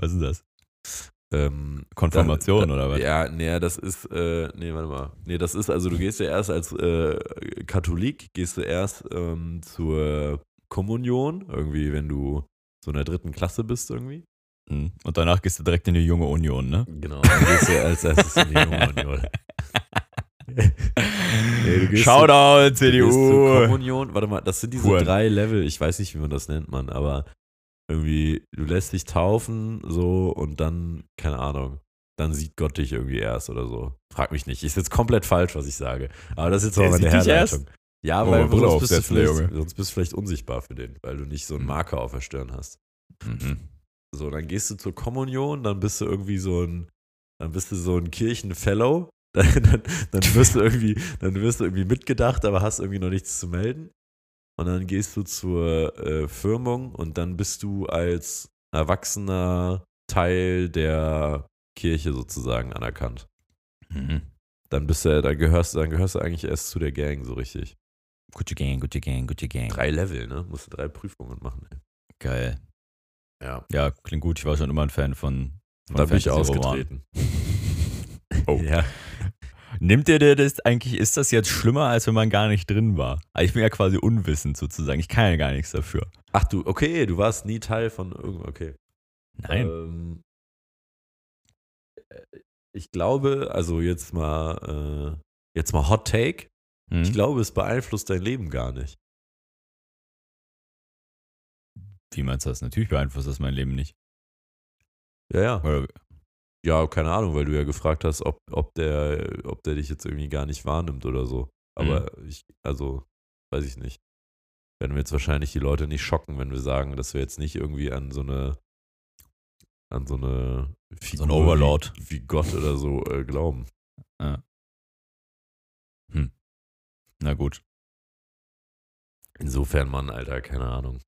Was ist das? Ähm, Konfirmation da, da, oder was? Ja, nee, das ist, äh, nee, warte mal. Nee, das ist, also du gehst ja erst als äh, Katholik, gehst du erst ähm, zur Kommunion, irgendwie, wenn du so in der dritten Klasse bist irgendwie. Mhm. Und danach gehst du direkt in die junge Union, ne? Genau, dann gehst du als erstes in die junge *laughs* Union. Nee, Shoutout, Du gehst zur CDU. Kommunion, warte mal, das sind diese Huren. drei Level, ich weiß nicht, wie man das nennt, man, aber irgendwie, du lässt dich taufen, so, und dann, keine Ahnung, dann sieht Gott dich irgendwie erst oder so. Frag mich nicht, ist jetzt komplett falsch, was ich sage. Aber das ist jetzt mal meine Herleitung. Ja, Oh, weil sonst, bist du vielleicht, Junge. sonst bist du vielleicht unsichtbar für den, weil du nicht so einen Mhm. Marker auf der Stirn hast. Mhm. So, dann gehst du zur Kommunion, dann bist du irgendwie so ein, dann bist du so ein Kirchenfellow. *laughs* Dann, dann, dann wirst du irgendwie, dann wirst du irgendwie mitgedacht, aber hast irgendwie noch nichts zu melden. Und dann gehst du zur äh, Firmung und dann bist du als erwachsener Teil der Kirche sozusagen anerkannt. Mhm. Dann bist du, dann gehörst, dann gehörst du eigentlich erst zu der Gang so richtig. Gucci Gang, Gucci Gang, Gucci Gang. Drei Level, ne? Musst du drei Prüfungen machen. Ey. Geil. Ja. Ja, klingt gut. Ich war schon immer ein Fan von. von Da bin ich ausgetreten. *laughs* Oh. Ja. Nimmt ihr dir das eigentlich, ist das jetzt schlimmer, als wenn man gar nicht drin war? Also ich bin ja quasi unwissend sozusagen. Ich kann ja gar nichts dafür. Ach du, okay, du warst nie Teil von irgendwas. Okay. Nein. Ähm, äh, ich glaube, also jetzt mal, äh, jetzt mal Hot Take. Hm? Ich glaube, es beeinflusst dein Leben gar nicht. Wie meinst du das? Natürlich beeinflusst das mein Leben nicht. Ja, ja. Oder, Ja, keine Ahnung, weil du ja gefragt hast, ob, ob, der, ob der dich jetzt irgendwie gar nicht wahrnimmt oder so. Aber ich, also, weiß ich nicht. Werden wir jetzt wahrscheinlich die Leute nicht schocken, wenn wir sagen, dass wir jetzt nicht irgendwie an so eine an so eine Figur ein Overlord. Wie, wie Gott oder so äh, glauben. na gut. Insofern, Mann, Alter, keine Ahnung.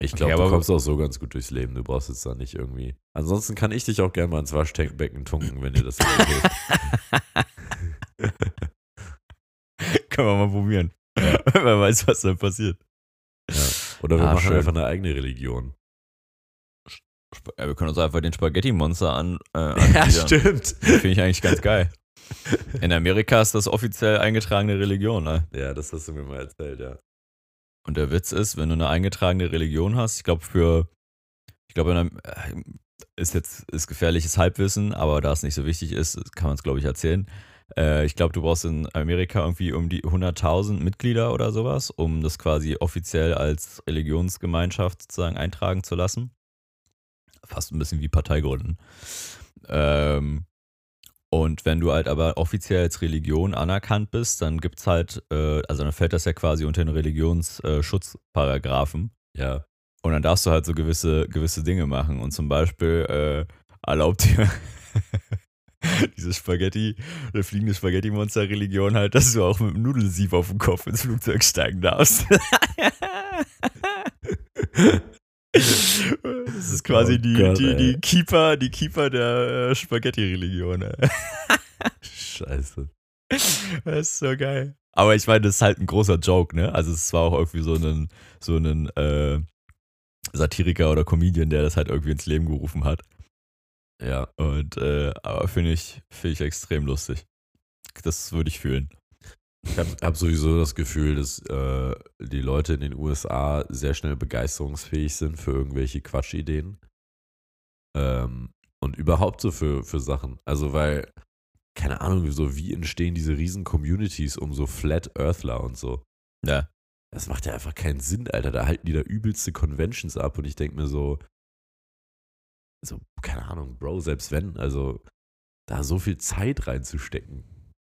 Ich Okay, glaube, du aber- kommst auch so ganz gut durchs Leben. Du brauchst jetzt da nicht irgendwie. Ansonsten kann ich dich auch gerne mal ins Waschbecken tunken, wenn dir das hilft. *laughs* *laughs* Können wir mal probieren. *laughs* Wer weiß, was dann passiert. Oder wir Ah, machen schön. einfach eine eigene Religion. Ja, wir können uns einfach den Spaghetti-Monster an. Äh, Ja, anbiedern. stimmt. Finde ich eigentlich ganz geil. In Amerika ist das offiziell eingetragene Religion. Ne? Ja, das hast du mir mal erzählt, ja. Und der Witz ist, wenn du eine eingetragene Religion hast, ich glaube für, ich glaube, äh, ist jetzt ist gefährliches Halbwissen, aber da es nicht so wichtig ist, kann man es glaube ich erzählen. Äh, ich glaube, du brauchst in Amerika irgendwie um die 100.000 Mitglieder oder sowas, um das quasi offiziell als Religionsgemeinschaft sozusagen eintragen zu lassen. Fast ein bisschen wie Parteigründen. Ähm, und wenn du halt aber offiziell als Religion anerkannt bist, dann gibt's halt, äh, also dann fällt das ja quasi unter den Religionsschutzparagraphen. Ja. Und dann darfst du halt so gewisse, gewisse Dinge machen. Und zum Beispiel äh, erlaubt dir *laughs* diese Spaghetti, eine fliegende Spaghetti-Monster-Religion halt, dass du auch mit einem Nudelsieb auf dem Kopf ins Flugzeug steigen darfst. *laughs* *laughs* Das ist quasi Oh die, Gott, die, die. Keeper, die Keeper der äh, Spaghetti-Religion. Scheiße. Das ist so geil. Aber ich meine, das ist halt ein großer Joke, ne? Also es war auch irgendwie so ein, so ein äh, Satiriker oder Comedian, der das halt irgendwie ins Leben gerufen hat. Ja. Und äh, aber finde ich, finde ich extrem lustig. Das würde ich fühlen. Ich habe hab sowieso das Gefühl, dass äh, die Leute in den USA sehr schnell begeisterungsfähig sind für irgendwelche Quatschideen. Ähm, und überhaupt so für, für Sachen. Also, weil, keine Ahnung, so wie entstehen diese riesen Communities um so Flat Earthler und so. Ja. Das macht ja einfach keinen Sinn, Alter. Da halten die da übelste Conventions ab und ich denke mir so, so, keine Ahnung, Bro, selbst wenn, also da so viel Zeit reinzustecken.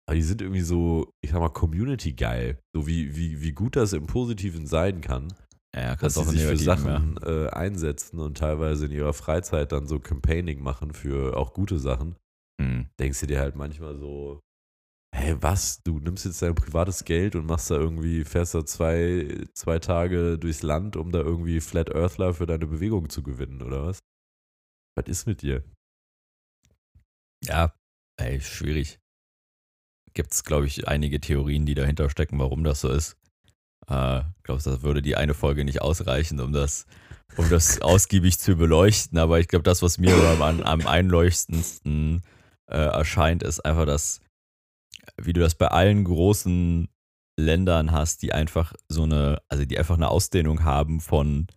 Aber die sind irgendwie so, ich sag mal, Community geil. So wie, wie, wie gut das im Positiven sein kann, Ja, dass sie auch sich für negativen, ja. Sachen äh, einsetzen und teilweise in ihrer Freizeit dann so Campaigning machen für auch gute Sachen. Hm. Denkst du dir halt manchmal so, hey, was? Du nimmst jetzt dein privates Geld und machst da irgendwie, fährst da zwei, zwei Tage durchs Land, um da irgendwie Flat Earthler für deine Bewegung zu gewinnen, oder was? Was ist mit dir? Ja, ey, schwierig. Gibt es, glaube ich, einige Theorien, die dahinter stecken, warum das so ist. Äh, ich glaube, das würde die eine Folge nicht ausreichen, um das, um das *laughs* ausgiebig zu beleuchten. Aber ich glaube, das, was mir am, am einleuchtendsten äh, erscheint, ist einfach das, wie du das bei allen großen Ländern hast, die einfach so eine, also die einfach eine Ausdehnung haben von,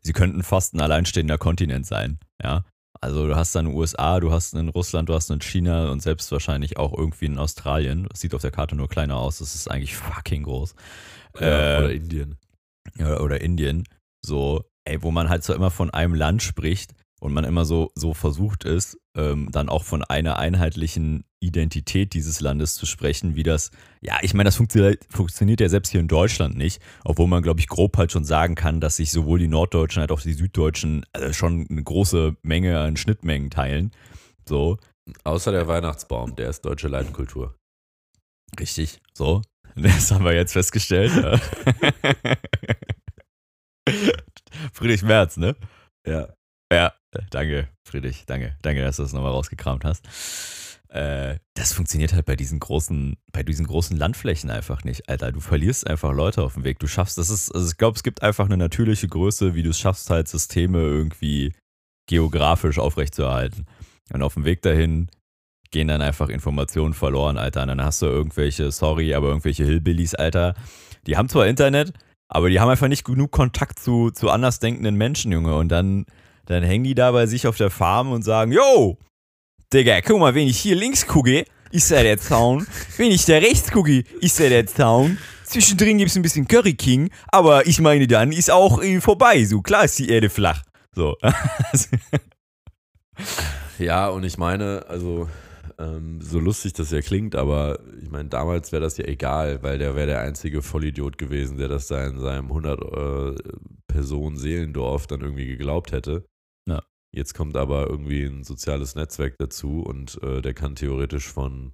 sie könnten fast ein alleinstehender Kontinent sein, ja. Also du hast dann USA, du hast in Russland, du hast in China und selbst wahrscheinlich auch irgendwie in Australien. Das sieht auf der Karte nur kleiner aus, das ist eigentlich fucking groß. Ja, Äh, oder Indien. ja, oder Indien, so, ey, wo man halt so immer von einem Land spricht und man immer so, so versucht ist, ähm, dann auch von einer einheitlichen Identität dieses Landes zu sprechen, wie das, ja, ich meine, das funktioniert, funktioniert ja selbst hier in Deutschland nicht, obwohl man, glaube ich, grob halt schon sagen kann, dass sich sowohl die Norddeutschen als auch die Süddeutschen also schon eine große Menge an Schnittmengen teilen. So, Außer der Weihnachtsbaum, der ist deutsche Leitkultur. Richtig, so. *laughs* Das haben wir jetzt festgestellt. *laughs* Friedrich Merz, ne? Ja. Ja, danke, Friedrich. Danke. Danke, dass du das nochmal rausgekramt hast. Äh, das funktioniert halt bei diesen großen, bei diesen großen Landflächen einfach nicht, Alter. Du verlierst einfach Leute auf dem Weg. Du schaffst, das ist, also ich glaube, es gibt einfach eine natürliche Größe, wie du es schaffst, halt Systeme irgendwie geografisch aufrechtzuerhalten. Und auf dem Weg dahin gehen dann einfach Informationen verloren, Alter. Und dann hast du irgendwelche, sorry, aber irgendwelche Hillbillies, Alter. Die haben zwar Internet, aber die haben einfach nicht genug Kontakt zu, zu andersdenkenden Menschen, Junge. Und dann, dann hängen die da bei sich auf der Farm und sagen, yo, Digga, guck mal, wenn ich hier links gucke, ist ja der Zaun. Wenn ich da rechts gucke, ist ja der Zaun. Zwischendrin gibt es ein bisschen Curry King, aber ich meine, dann ist auch äh, vorbei. So, klar ist die Erde flach. So. *laughs* Ja, und ich meine, also ähm, so lustig das ja klingt, aber ich meine, damals wäre das ja egal, weil der wäre der einzige Vollidiot gewesen, der das da in seinem 100 äh, dann irgendwie geglaubt hätte. Ja. Jetzt kommt aber irgendwie ein soziales Netzwerk dazu und äh, der kann theoretisch von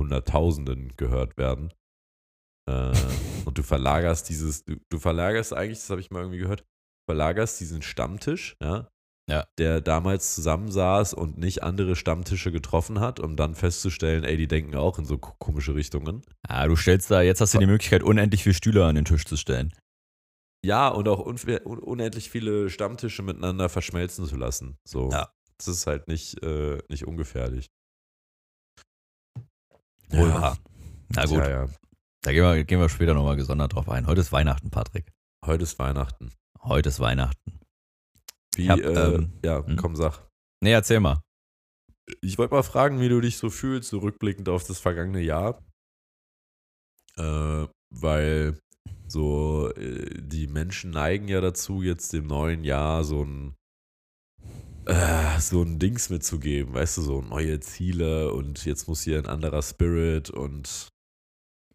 Hunderttausenden gehört werden. Äh, und du verlagerst dieses, du, du verlagerst eigentlich, das habe ich mal irgendwie gehört, verlagerst diesen Stammtisch, ja, Ja. der damals zusammensaß und nicht andere Stammtische getroffen hat, um dann festzustellen, ey, die denken auch in so ko- komische Richtungen. Ah, du stellst da, jetzt hast du die Möglichkeit, unendlich viele Stühle an den Tisch zu stellen. Ja, und auch un unendlich viele Stammtische miteinander verschmelzen zu lassen. So. Ja. Das ist halt nicht, äh, nicht ungefährlich. Wohl wahr. Na gut, Ja, ja. da gehen wir, gehen wir später nochmal gesondert drauf ein. Heute ist Weihnachten, Patrick. Heute ist Weihnachten. Heute ist Weihnachten. Wie, hab, äh, ähm, ja, hm? komm, sag. Nee, erzähl mal. Ich wollte mal fragen, wie du dich so fühlst, so rückblickend auf das vergangene Jahr. Äh, weil so äh, die Menschen neigen ja dazu, jetzt dem neuen Jahr so ein äh, so ein Dings mitzugeben, weißt du, so neue Ziele und jetzt muss hier ein anderer Spirit und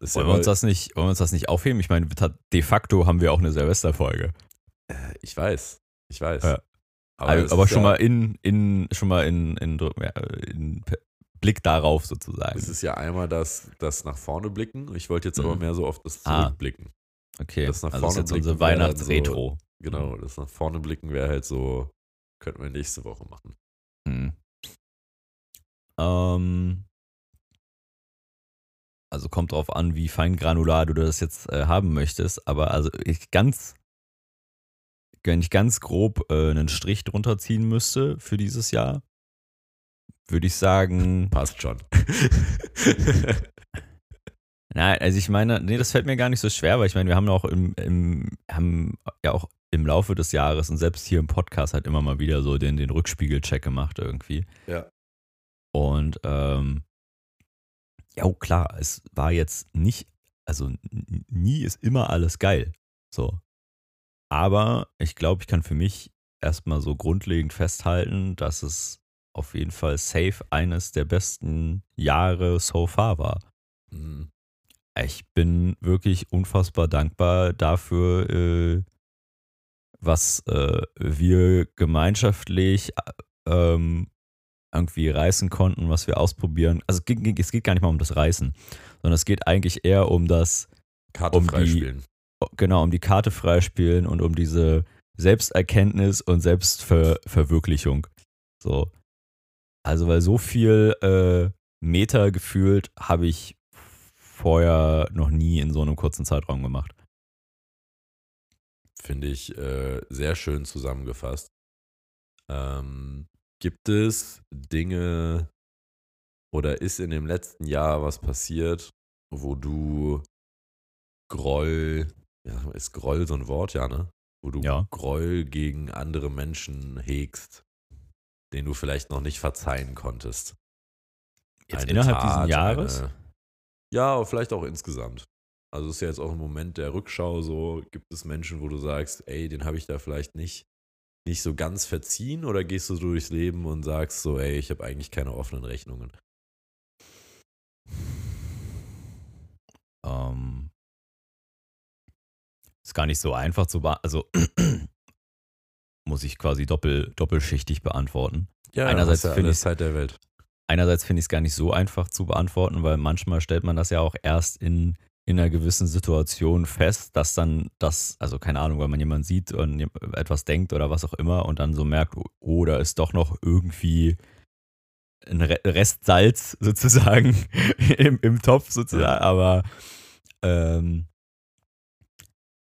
ist Wollen ja wir, uns das nicht, wollen wir uns das nicht aufheben? Ich meine, de facto haben wir auch eine Silvesterfolge. äh, ich weiß, ich weiß. Ja. Aber, Aber, es aber schon ja, mal in, in, schon mal in, in, in Blick darauf sozusagen. es ist ja einmal das, das nach vorne blicken. Ich wollte jetzt aber Mhm. mehr so auf das Ah. Zurückblicken. Okay, das nach also das ist vorne jetzt unsere dann Weihnachtsretro. Genau, das nach vorne blicken wäre halt so, könnten wir nächste Woche machen. Hm. Ähm, also kommt drauf an, wie fein granular du das jetzt äh, haben möchtest, aber also ich ganz, wenn ich ganz grob äh, einen Strich drunter ziehen müsste für dieses Jahr, würde ich sagen, Passt schon. *laughs* Nein, also ich meine, nee, das fällt mir gar nicht so schwer, weil ich meine, wir haben auch im, im haben ja auch im Laufe des Jahres und selbst hier im Podcast halt immer mal wieder so den, den Rückspiegelcheck gemacht irgendwie. Ja. Und ähm, ja, oh, klar, es war jetzt nicht, also nie ist immer alles geil. So. Aber ich glaube, ich kann für mich erstmal so grundlegend festhalten, dass es auf jeden Fall safe eines der besten Jahre so far war. Mhm. Ich bin wirklich unfassbar dankbar dafür, äh, was äh, wir gemeinschaftlich äh, ähm, irgendwie reißen konnten, was wir ausprobieren. Also es geht, es geht gar nicht mal um das Reißen, sondern es geht eigentlich eher um das, Karte Um die- freispielen. genau, um die Karte freispielen und um diese Selbsterkenntnis und Selbstverwirklichung. So. Also, weil so viel äh, Meter gefühlt habe ich vorher noch nie in so einem kurzen Zeitraum gemacht. Finde ich äh, sehr schön zusammengefasst. Ähm, gibt es Dinge oder ist in dem letzten Jahr was passiert, wo du Groll, ja, ist Groll so ein Wort, ja, ne? Wo du Ja. Groll gegen andere Menschen hegst, den du vielleicht noch nicht verzeihen konntest. Jetzt Eine innerhalb Tat, dieses Jahres? Eine, ja, aber vielleicht auch insgesamt. Also es ist ja jetzt auch ein Moment der Rückschau so, gibt es Menschen, wo du sagst, ey, den habe ich da vielleicht nicht, nicht so ganz verziehen oder gehst du so durchs Leben und sagst so, ey, ich habe eigentlich keine offenen Rechnungen. Ähm, ist gar nicht so einfach zu beantworten. Also muss ich quasi doppel, doppelschichtig beantworten. Ja, Einerseits ja finde ich- Zeit der Welt. Einerseits finde ich es gar nicht so einfach zu beantworten, weil manchmal stellt man das ja auch erst in in einer gewissen Situation fest, dass dann das, also keine Ahnung, weil man jemanden sieht und etwas denkt oder was auch immer und dann so merkt, oh, da ist doch noch irgendwie ein Rest Salz *laughs* sozusagen im, im Topf sozusagen, aber ähm,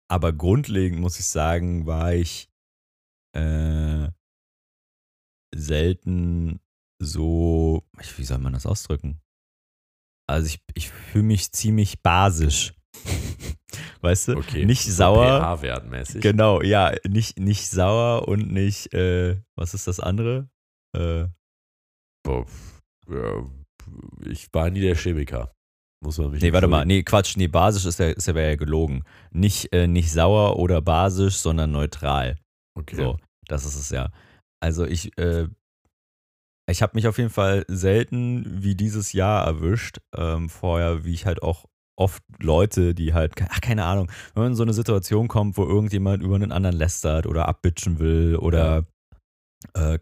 aber grundlegend muss ich sagen, war ich äh, selten so, wie soll man das ausdrücken? Also ich, ich fühle mich ziemlich basisch. *laughs* weißt du? Okay. Nicht so sauer. pH-wertmäßig. Genau, ja, nicht, nicht sauer und nicht, äh, was ist das andere? Äh, Boah, ja, ich war nie der Chemiker. Muss man mich nee, warte mal, nee, Quatsch, nee, basisch ist ja, ist ja, wäre ja gelogen. Nicht, äh, nicht sauer oder basisch, sondern neutral. Okay. So, das ist es ja. Also ich, äh, ich habe mich auf jeden Fall selten wie dieses Jahr erwischt. Ähm, vorher, wie ich halt auch oft Leute, die halt, ach, keine Ahnung, wenn man in so eine Situation kommt, wo irgendjemand über einen anderen lästert oder abbitchen will oder äh,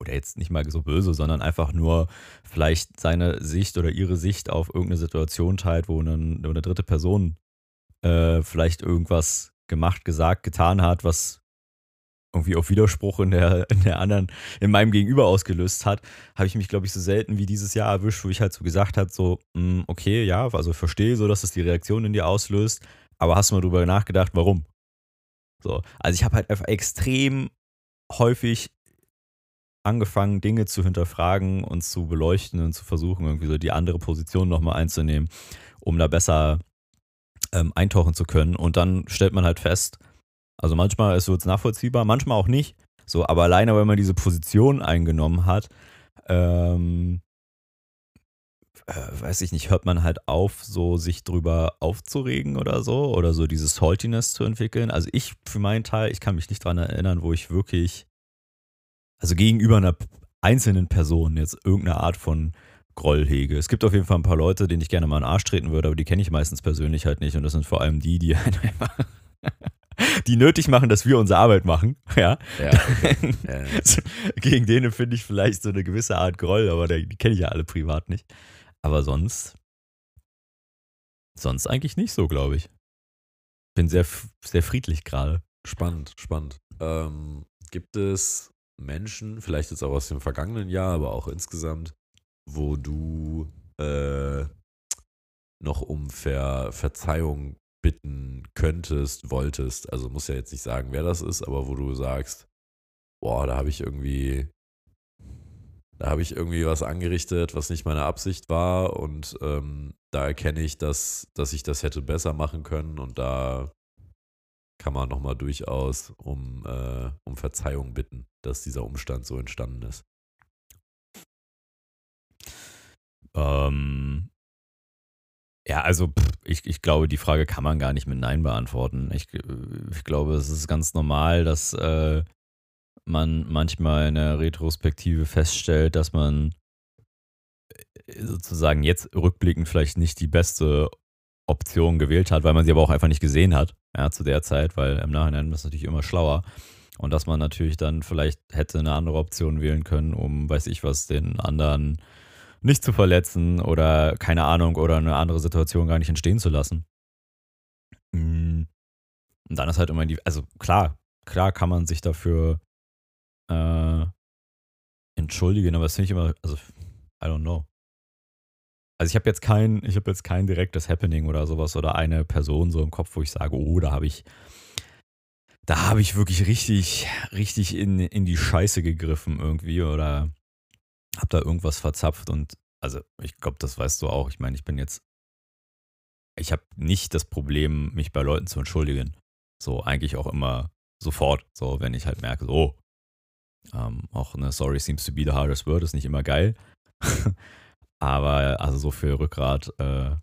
oder jetzt nicht mal so böse, sondern einfach nur vielleicht seine Sicht oder ihre Sicht auf irgendeine Situation teilt, wo eine, eine dritte Person äh, vielleicht irgendwas gemacht, gesagt, getan hat, was irgendwie auf Widerspruch in der, in der anderen, in meinem Gegenüber ausgelöst hat, habe ich mich, glaube ich, so selten wie dieses Jahr erwischt, wo ich halt so gesagt habe, so, mh, okay, ja, also verstehe so, dass es die Reaktion in dir auslöst, aber hast du mal drüber nachgedacht, warum? So, also ich habe halt einfach extrem häufig angefangen, Dinge zu hinterfragen und zu beleuchten und zu versuchen, irgendwie so die andere Position nochmal einzunehmen, um da besser ähm, eintauchen zu können. Und dann stellt man halt fest, also manchmal ist es nachvollziehbar, manchmal auch nicht. So, aber alleine, wenn man diese Position eingenommen hat, ähm, äh, weiß ich nicht, hört man halt auf, so sich drüber aufzuregen oder so, oder so dieses Saltiness zu entwickeln. Also ich für meinen Teil, ich kann mich nicht dran erinnern, wo ich wirklich, also gegenüber einer einzelnen Person jetzt irgendeine Art von Groll hege. Es gibt auf jeden Fall ein paar Leute, denen ich gerne mal in den Arsch treten würde, aber die kenne ich meistens persönlich halt nicht. Und das sind vor allem die, die *laughs* halt einfach *laughs* die nötig machen, dass wir unsere Arbeit machen. *laughs* Ja. Ja, *laughs* okay. ja, ja. So, Gegen denen finde ich vielleicht so eine gewisse Art Groll, aber die kenne ich ja alle privat nicht. Aber sonst, sonst eigentlich nicht so, glaube ich. Bin sehr, sehr friedlich gerade. Spannend, spannend. Ähm, gibt es Menschen, vielleicht jetzt auch aus dem vergangenen Jahr, aber auch insgesamt, wo du äh, noch um Ver Verzeihung bitten könntest, wolltest? Also muss ja jetzt nicht sagen, wer das ist, aber wo du sagst, boah, da habe ich irgendwie, da habe ich irgendwie was angerichtet, was nicht meine Absicht war und ähm, da erkenne ich, dass, dass ich das hätte besser machen können und da kann man nochmal durchaus um, äh, um Verzeihung bitten, dass dieser Umstand so entstanden ist. Ähm, ja, also pff, ich, ich glaube, die Frage kann man gar nicht mit Nein beantworten. Ich, äh, ich glaube, es ist ganz normal, dass äh, man manchmal in der Retrospektive feststellt, dass man äh, sozusagen jetzt rückblickend vielleicht nicht die beste Option gewählt hat, weil man sie aber auch einfach nicht gesehen hat, ja, zu der Zeit, weil im Nachhinein ist natürlich immer schlauer. Und dass man natürlich dann vielleicht hätte eine andere Option wählen können, um, weiß ich was, den anderen nicht zu verletzen oder keine Ahnung oder eine andere Situation gar nicht entstehen zu lassen. Mm. Und dann ist halt immer die, also klar, klar kann man sich dafür äh, entschuldigen, aber das finde ich immer, also I don't know. Also ich habe jetzt kein, ich habe jetzt kein direktes Happening oder sowas oder eine Person so im Kopf, wo ich sage, oh, da habe ich, da habe ich wirklich richtig, richtig in, in die Scheiße gegriffen irgendwie oder habe da irgendwas verzapft und also ich glaube, das weißt du auch. Ich meine, ich bin jetzt, ich habe nicht das Problem, mich bei Leuten zu entschuldigen. So eigentlich auch immer sofort, so wenn ich halt merke, so, oh, ähm, auch eine Sorry seems to be the hardest word ist nicht immer geil. *laughs* Aber also so viel Rückgrat äh,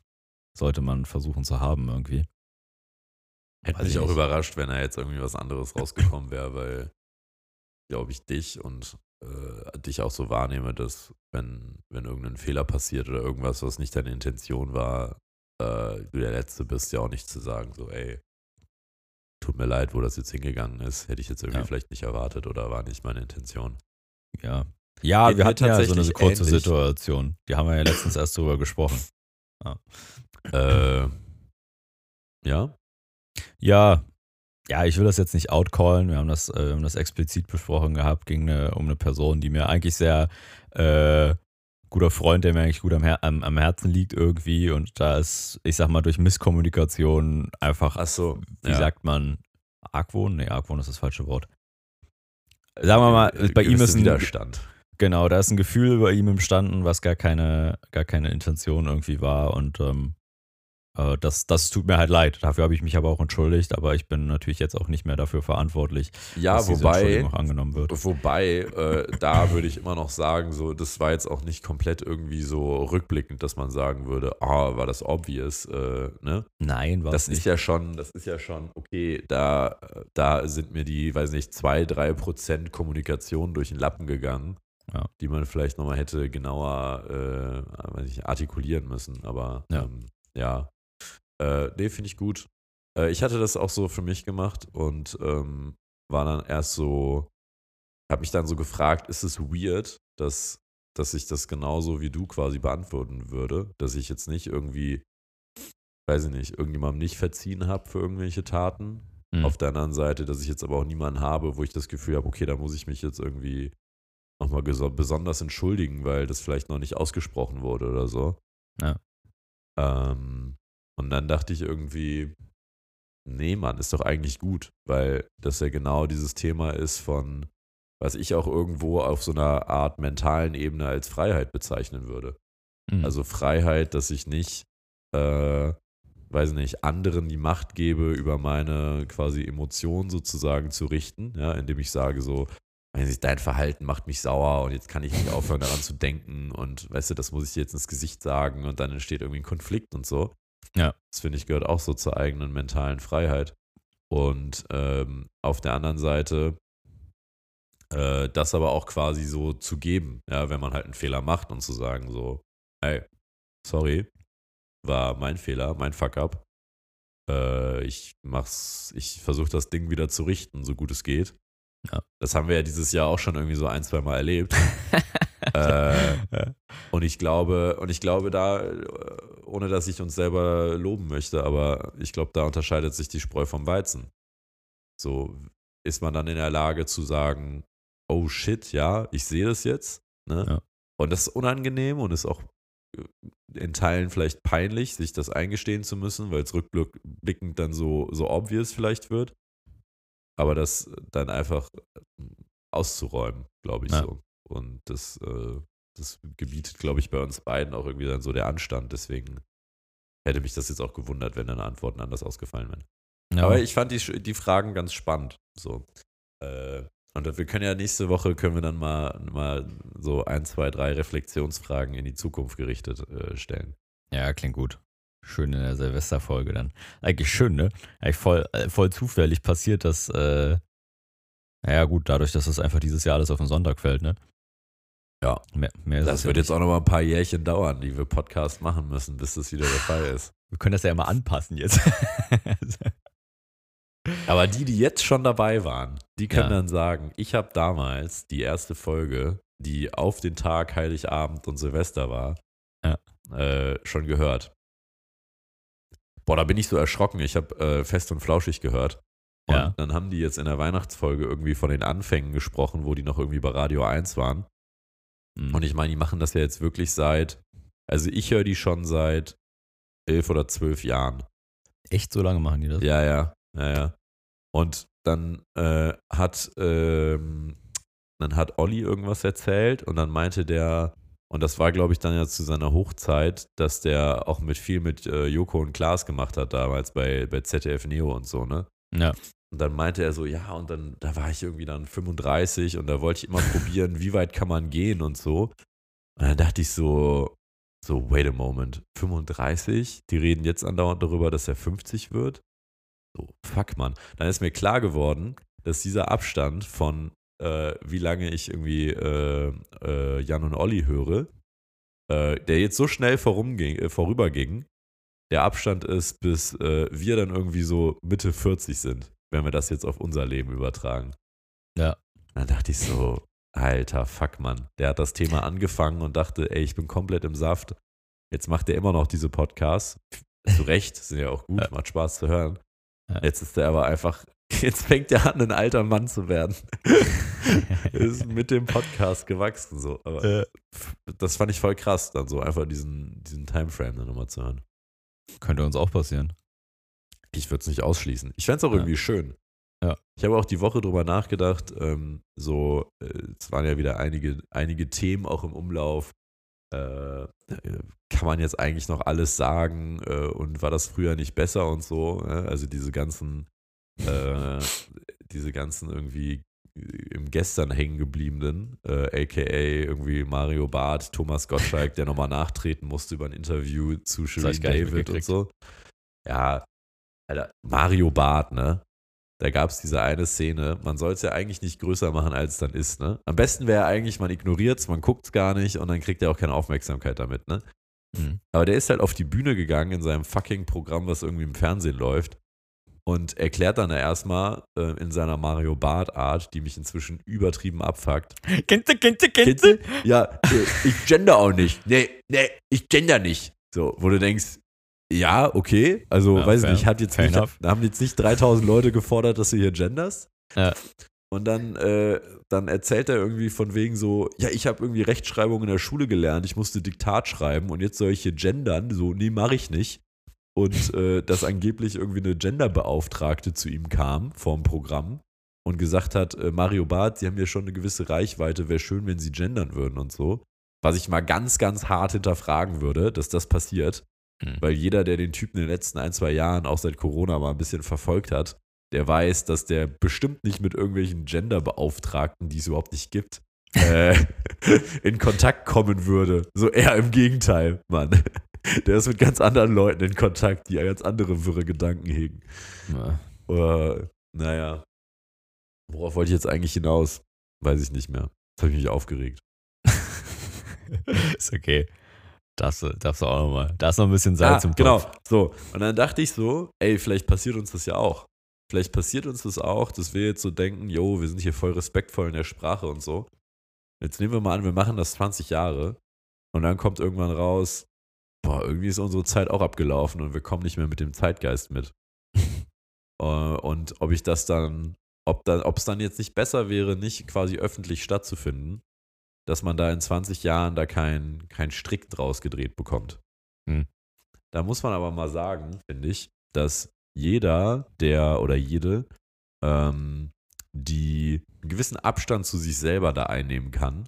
sollte man versuchen zu haben irgendwie. Hätte Weiß mich ich auch nicht. überrascht, wenn da jetzt irgendwie was anderes rausgekommen wäre, weil, glaube ich, dich und äh, dich auch so wahrnehme, dass wenn, wenn irgendein Fehler passiert oder irgendwas, was nicht deine Intention war, äh, du der Letzte bist, ja auch nicht zu sagen, so, ey, tut mir leid, wo das jetzt hingegangen ist, hätte ich jetzt irgendwie Ja. vielleicht nicht erwartet oder war nicht meine Intention. Ja. Ja, Geht wir hatten ja so eine kurze ähnlich. Situation. Die haben wir ja letztens erst drüber gesprochen. Äh, Ja? Ja, ja, ich will das jetzt nicht outcallen. Wir haben das, äh, haben das explizit besprochen gehabt, ging eine, um eine Person, die mir eigentlich sehr äh, guter Freund, der mir eigentlich gut am, Her am, am, Herzen liegt irgendwie. Und da ist, ich sag mal, durch Misskommunikation einfach, Ach so, wie ja. sagt man, Argwohn? Nee, Argwohn ist das falsche Wort. Sagen wir mal, Äh, bei ihm ist ein, Widerstand. genau, da ist ein Gefühl bei ihm entstanden, was gar keine, gar keine Intention irgendwie war. Und ähm, äh, das, das tut mir halt leid. Dafür habe ich mich aber auch entschuldigt, aber ich bin natürlich jetzt auch nicht mehr dafür verantwortlich, Ja, dass diese wobei, Entschuldigung auch angenommen wird. wobei, äh, da würde ich immer noch sagen, so, das war jetzt auch nicht komplett irgendwie so rückblickend, dass man sagen würde, ah, war das obvious, äh, ne? Nein, war Das es ist nicht. ja schon, das ist ja schon, okay, da, da sind mir die, weiß nicht, zwei, drei Prozent Kommunikation durch den Lappen gegangen, Ja. die man vielleicht nochmal hätte genauer, äh, weiß nicht, artikulieren müssen. Aber Ja. ähm, ja, äh, nee, finde ich gut. Äh, ich hatte das auch so für mich gemacht und ähm, war dann erst so, habe mich dann so gefragt, ist es weird, dass, dass ich das genauso wie du quasi beantworten würde, dass ich jetzt nicht irgendwie, weiß ich nicht, irgendjemandem nicht verziehen habe für irgendwelche Taten. Hm. Auf der anderen Seite, dass ich jetzt aber auch niemanden habe, wo ich das Gefühl habe, okay, da muss ich mich jetzt irgendwie nochmal besonders entschuldigen, weil das vielleicht noch nicht ausgesprochen wurde oder so. Ja. Ähm, und dann dachte ich irgendwie, nee, Mann, ist doch eigentlich gut, weil das ja genau dieses Thema ist von, was ich auch irgendwo auf so einer Art mentalen Ebene als Freiheit bezeichnen würde. Hm. Also Freiheit, dass ich nicht, äh, weiß nicht, anderen die Macht gebe, über meine quasi Emotionen sozusagen zu richten, ja, indem ich sage so, dein Verhalten macht mich sauer und jetzt kann ich nicht aufhören daran zu denken und weißt du, das muss ich dir jetzt ins Gesicht sagen und dann entsteht irgendwie ein Konflikt und so. Ja. Das finde ich gehört auch so zur eigenen mentalen Freiheit. Und ähm, auf der anderen Seite äh, das aber auch quasi so zu geben, ja, wenn man halt einen Fehler macht und zu sagen so, ey, sorry, war mein Fehler, mein Fuck-up. Äh, ich mach's, ich versuche das Ding wieder zu richten, so gut es geht. Ja. Das haben wir ja dieses Jahr auch schon irgendwie so ein, zwei Mal erlebt. *laughs* äh, und ich glaube, und ich glaube da, äh, ohne dass ich uns selber loben möchte, aber ich glaube, da unterscheidet sich die Spreu vom Weizen. So ist man dann in der Lage zu sagen, oh shit, ja, ich sehe das jetzt. Ne? Ja. Und das ist unangenehm und ist auch äh, in Teilen vielleicht peinlich, sich das eingestehen zu müssen, weil es rückblickend dann so, so obvious vielleicht wird. Aber das dann einfach äh, auszuräumen, glaube ich Ja. so. Und das, äh, das gebietet, glaube ich, bei uns beiden auch irgendwie dann so der Anstand. Deswegen hätte mich das jetzt auch gewundert, wenn deine Antworten anders ausgefallen wären. Ja. Aber ich fand die, die Fragen ganz spannend. So. Äh, und wir können ja nächste Woche können wir dann mal, mal so ein, zwei, drei Reflexionsfragen in die Zukunft gerichtet äh, stellen. Ja, klingt gut. Schön in der Silvesterfolge dann. Eigentlich schön, ne? Eigentlich voll, äh, voll zufällig passiert, dass, äh, naja, gut, dadurch, dass das einfach dieses Jahr alles auf den Sonntag fällt, ne? Ja. Mehr, mehr Das wird ja jetzt auch noch mal ein paar Jährchen dauern, die wir Podcast machen müssen, bis das wieder der Fall ist. Wir können das ja immer anpassen jetzt. *laughs* Aber die, die jetzt schon dabei waren, die können Ja. dann sagen, ich habe damals die erste Folge, die auf den Tag Heiligabend und Silvester war, Ja. äh, schon gehört. Boah, da bin ich so erschrocken. Ich habe äh, fest und flauschig gehört. Und Ja. dann haben die jetzt in der Weihnachtsfolge irgendwie von den Anfängen gesprochen, wo die noch irgendwie bei Radio 1 waren. Hm. Und ich meine, die machen das ja jetzt wirklich seit, also ich höre die schon seit elf oder zwölf Jahren. Echt so lange machen die das? Ja, ja, ja, ja. Und dann äh, hat ähm, dann hat Olli irgendwas erzählt und dann meinte der, und das war, glaube ich, dann ja zu seiner Hochzeit, dass der auch mit viel mit äh, Joko und Klaas gemacht hat damals bei, bei ZDF Neo und so, ne? Ja. Und dann meinte er so, ja, und dann, da war ich irgendwie dann 35 und da wollte ich immer probieren, wie weit kann man gehen und so. Und dann dachte ich so, so, wait a moment, 35? Die reden jetzt andauernd darüber, dass er 50 wird? So, fuck, man. Dann ist mir klar geworden, dass dieser Abstand von, äh, wie lange ich irgendwie äh, äh, Jan und Olli höre, äh, der jetzt so schnell äh, vorüberging, der Abstand ist, bis äh, wir dann irgendwie so Mitte 40 sind, wenn wir das jetzt auf unser Leben übertragen. Ja. Dann dachte ich so, alter Fuck, Mann. Der hat das Thema angefangen und dachte, ey, ich bin komplett im Saft. Jetzt macht er immer noch diese Podcasts. zu Recht, sind ja auch gut, Ja. macht Spaß zu hören. Ja. Jetzt ist er aber einfach, *laughs* jetzt fängt er an, ein alter Mann zu werden. *laughs* ist mit dem Podcast gewachsen so. Aber Äh, das fand ich voll krass, dann so einfach diesen, diesen Timeframe dann nochmal zu hören. könnte uns auch passieren. Ich würde es nicht ausschließen. Ich fände es auch Ja. irgendwie schön. Ja. Ich habe auch die Woche drüber nachgedacht, ähm, so, äh, es waren ja wieder einige, einige Themen auch im Umlauf. Äh, äh, kann man jetzt eigentlich noch alles sagen äh, und war das früher nicht besser und so? Äh? Also diese ganzen, äh, *laughs* diese ganzen irgendwie im Gestern hängen gebliebenen, äh, aka irgendwie Mario Barth, Thomas Gottschalk, der nochmal nachtreten musste über ein Interview zu Shirin nicht David und so. Ja, Alter, Mario Barth, ne? Da gab es diese eine Szene, man soll es ja eigentlich nicht größer machen, als es dann ist, ne? Am besten wäre eigentlich, man ignoriert es, man guckt es gar nicht und dann kriegt er auch keine Aufmerksamkeit damit, ne? Mhm. Aber der ist halt auf die Bühne gegangen in seinem fucking Programm, was irgendwie im Fernsehen läuft. Und erklärt dann erstmal äh, in seiner Mario Bart-Art, die mich inzwischen übertrieben abfuckt. Kennst du, kennst du, Kennst du? Ja, äh, ich gender auch nicht. Nee, nee, ich gender nicht. So, wo du denkst, ja, okay. Also, Ja, weiß ich fair. nicht, hat jetzt nicht, *laughs* haben jetzt nicht 3000 Leute gefordert, dass du hier genderst. Ja. Und dann, äh, dann erzählt er irgendwie von wegen so, ja, ich habe irgendwie Rechtschreibung in der Schule gelernt, ich musste Diktat schreiben und jetzt soll ich hier gendern. So, nee, mache ich nicht. Und äh, dass angeblich irgendwie eine Genderbeauftragte zu ihm kam vorm Programm und gesagt hat, äh, Mario Barth, Sie haben ja schon eine gewisse Reichweite, wäre schön, wenn Sie gendern würden und so. Was ich mal ganz, ganz hart hinterfragen würde, dass das passiert. Mhm. Weil jeder, der den Typen in den letzten ein, zwei Jahren, auch seit Corona mal ein bisschen verfolgt hat, der weiß, dass der bestimmt nicht mit irgendwelchen Genderbeauftragten, die es überhaupt nicht gibt, *laughs* äh, in Kontakt kommen würde. So eher im Gegenteil, Mann. *laughs* Der ist mit ganz anderen Leuten in Kontakt, die ganz andere wirre Gedanken hegen. Ja. Oder, naja. Worauf wollte ich jetzt eigentlich hinaus? Weiß ich nicht mehr. Jetzt habe ich mich aufgeregt. *laughs* ist okay. Darfst du, darfst du auch nochmal. Da ist noch ein bisschen Salz im genau. Topf. So. Und dann dachte ich so, ey, vielleicht passiert uns das ja auch. Vielleicht passiert uns das auch, dass wir jetzt so denken, yo, wir sind hier voll respektvoll in der Sprache und so. Jetzt nehmen wir mal an, wir machen das 20 Jahre und dann kommt irgendwann raus, boah, irgendwie ist unsere Zeit auch abgelaufen und wir kommen nicht mehr mit dem Zeitgeist mit. *laughs* Äh, und ob ich das dann, ob da, ob es dann jetzt nicht besser wäre, nicht quasi öffentlich stattzufinden, dass man da in 20 Jahren da keinen kein Strick draus gedreht bekommt. Hm. Da muss man aber mal sagen, finde ich, dass jeder, der oder jede, ähm, die einen gewissen Abstand zu sich selber da einnehmen kann,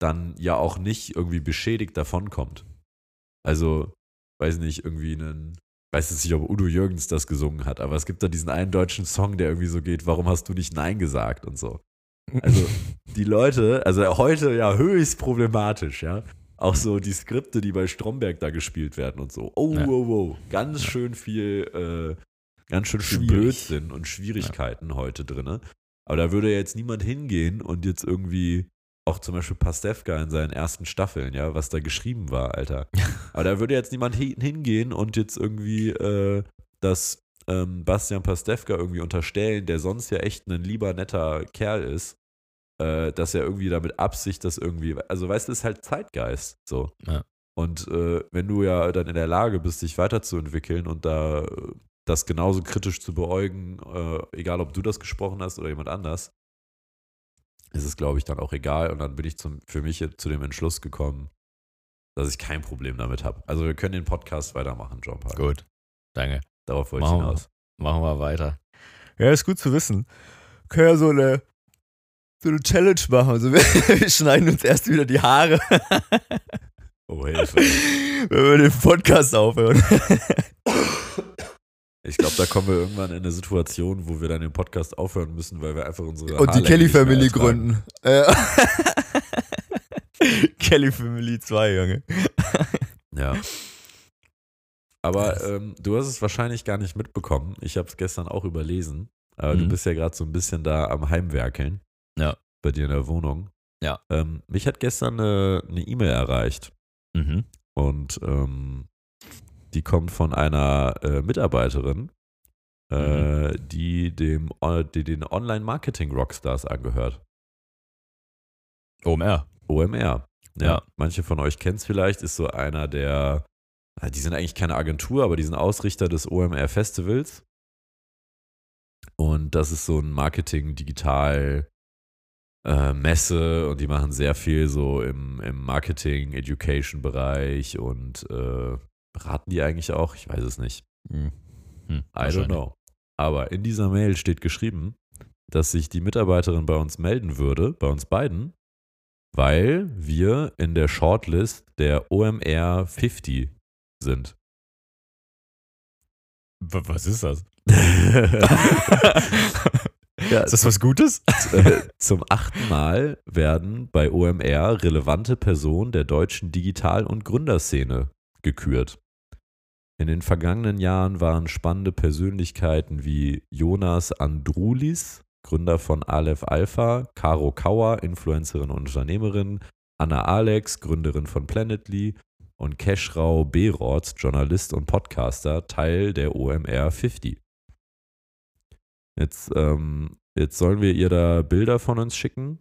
dann ja auch nicht irgendwie beschädigt davonkommt. Also, weiß nicht, irgendwie einen, weiß jetzt nicht, ob Udo Jürgens das gesungen hat, aber es gibt da diesen einen deutschen Song, der irgendwie so geht, warum hast du nicht Nein gesagt und so. Also, die Leute, also heute ja höchst problematisch, ja. Auch so die Skripte, die bei Stromberg da gespielt werden und so. Oh, Ja. wow, wow. Ganz schön viel, äh, ganz schön viel Schwierig. Blödsinn und Schwierigkeiten heute drin. Aber da würde jetzt niemand hingehen und jetzt irgendwie, auch zum Beispiel Pastewka in seinen ersten Staffeln, ja, was da geschrieben war, Alter. *laughs* Aber da würde jetzt niemand hi- hingehen und jetzt irgendwie äh, das ähm, Bastian Pastewka irgendwie unterstellen, der sonst ja echt ein lieber, netter Kerl ist, äh, dass er irgendwie damit Absicht das irgendwie, also weißt du, ist halt Zeitgeist, so. Ja. Und äh, wenn du ja dann in der Lage bist, dich weiterzuentwickeln und da äh, das genauso kritisch zu beäugen, äh, egal ob du das gesprochen hast oder jemand anders, ist es, glaube ich, dann auch egal. Und dann bin ich zum, für mich jetzt zu dem Entschluss gekommen, dass ich kein Problem damit habe. Also wir können den Podcast weitermachen, John Park. Gut. Danke. Darauf wollte ich Machen wir. hinaus. Machen wir weiter. Ja, ist gut zu wissen. Können ja so eine, so eine Challenge machen. Also wir, *laughs* wir schneiden uns erst wieder die Haare, Oh, Hilfe. wenn wir den Podcast aufhören. Ich glaube, da kommen wir irgendwann in eine Situation, wo wir dann den Podcast aufhören müssen, weil wir einfach unsere Und die *laughs* Kelly Family gründen. Kelly Family 2, Junge. Ja. Aber ähm, du hast es wahrscheinlich gar nicht mitbekommen. Ich habe es gestern auch überlesen. Aber du Mhm. bist ja gerade so ein bisschen da am Heimwerkeln. Ja. Bei dir in der Wohnung. Ja. Ähm, mich hat gestern eine E-Mail erreicht. Mhm. Und ähm, die kommt von einer äh, Mitarbeiterin, äh, die dem äh, die den Online-Marketing-Rockstars angehört. OMR. OMR. Ja, Ja. manche von euch kennen es vielleicht, ist so einer der die sind eigentlich keine Agentur, aber die sind Ausrichter des OMR Festivals. Und das ist so ein Marketing, Digital, äh, und die machen sehr viel so im, im Marketing, Education-Bereich und äh, beraten die eigentlich auch? Ich weiß es nicht. Hm. Hm, I don't know. Aber in dieser Mail steht geschrieben, dass sich die Mitarbeiterin bei uns melden würde, bei uns beiden, weil wir in der Shortlist der OMR 50 sind. Was ist das? *laughs* *laughs* ja, Ist das was Gutes? *laughs* äh, zum achten Mal werden bei OMR relevante Personen der deutschen Digital- und Gründerszene gekürt. In den vergangenen Jahren waren spannende Persönlichkeiten wie Jonas Andrulis, Gründer von Aleph Alpha, Caro Kauer, Influencerin und Unternehmerin, Anna Alex, Gründerin von Planetly und Keschrau Beroth, Journalist und Podcaster, Teil der OMR 50. Jetzt, ähm, jetzt sollen wir ihr da Bilder von uns schicken.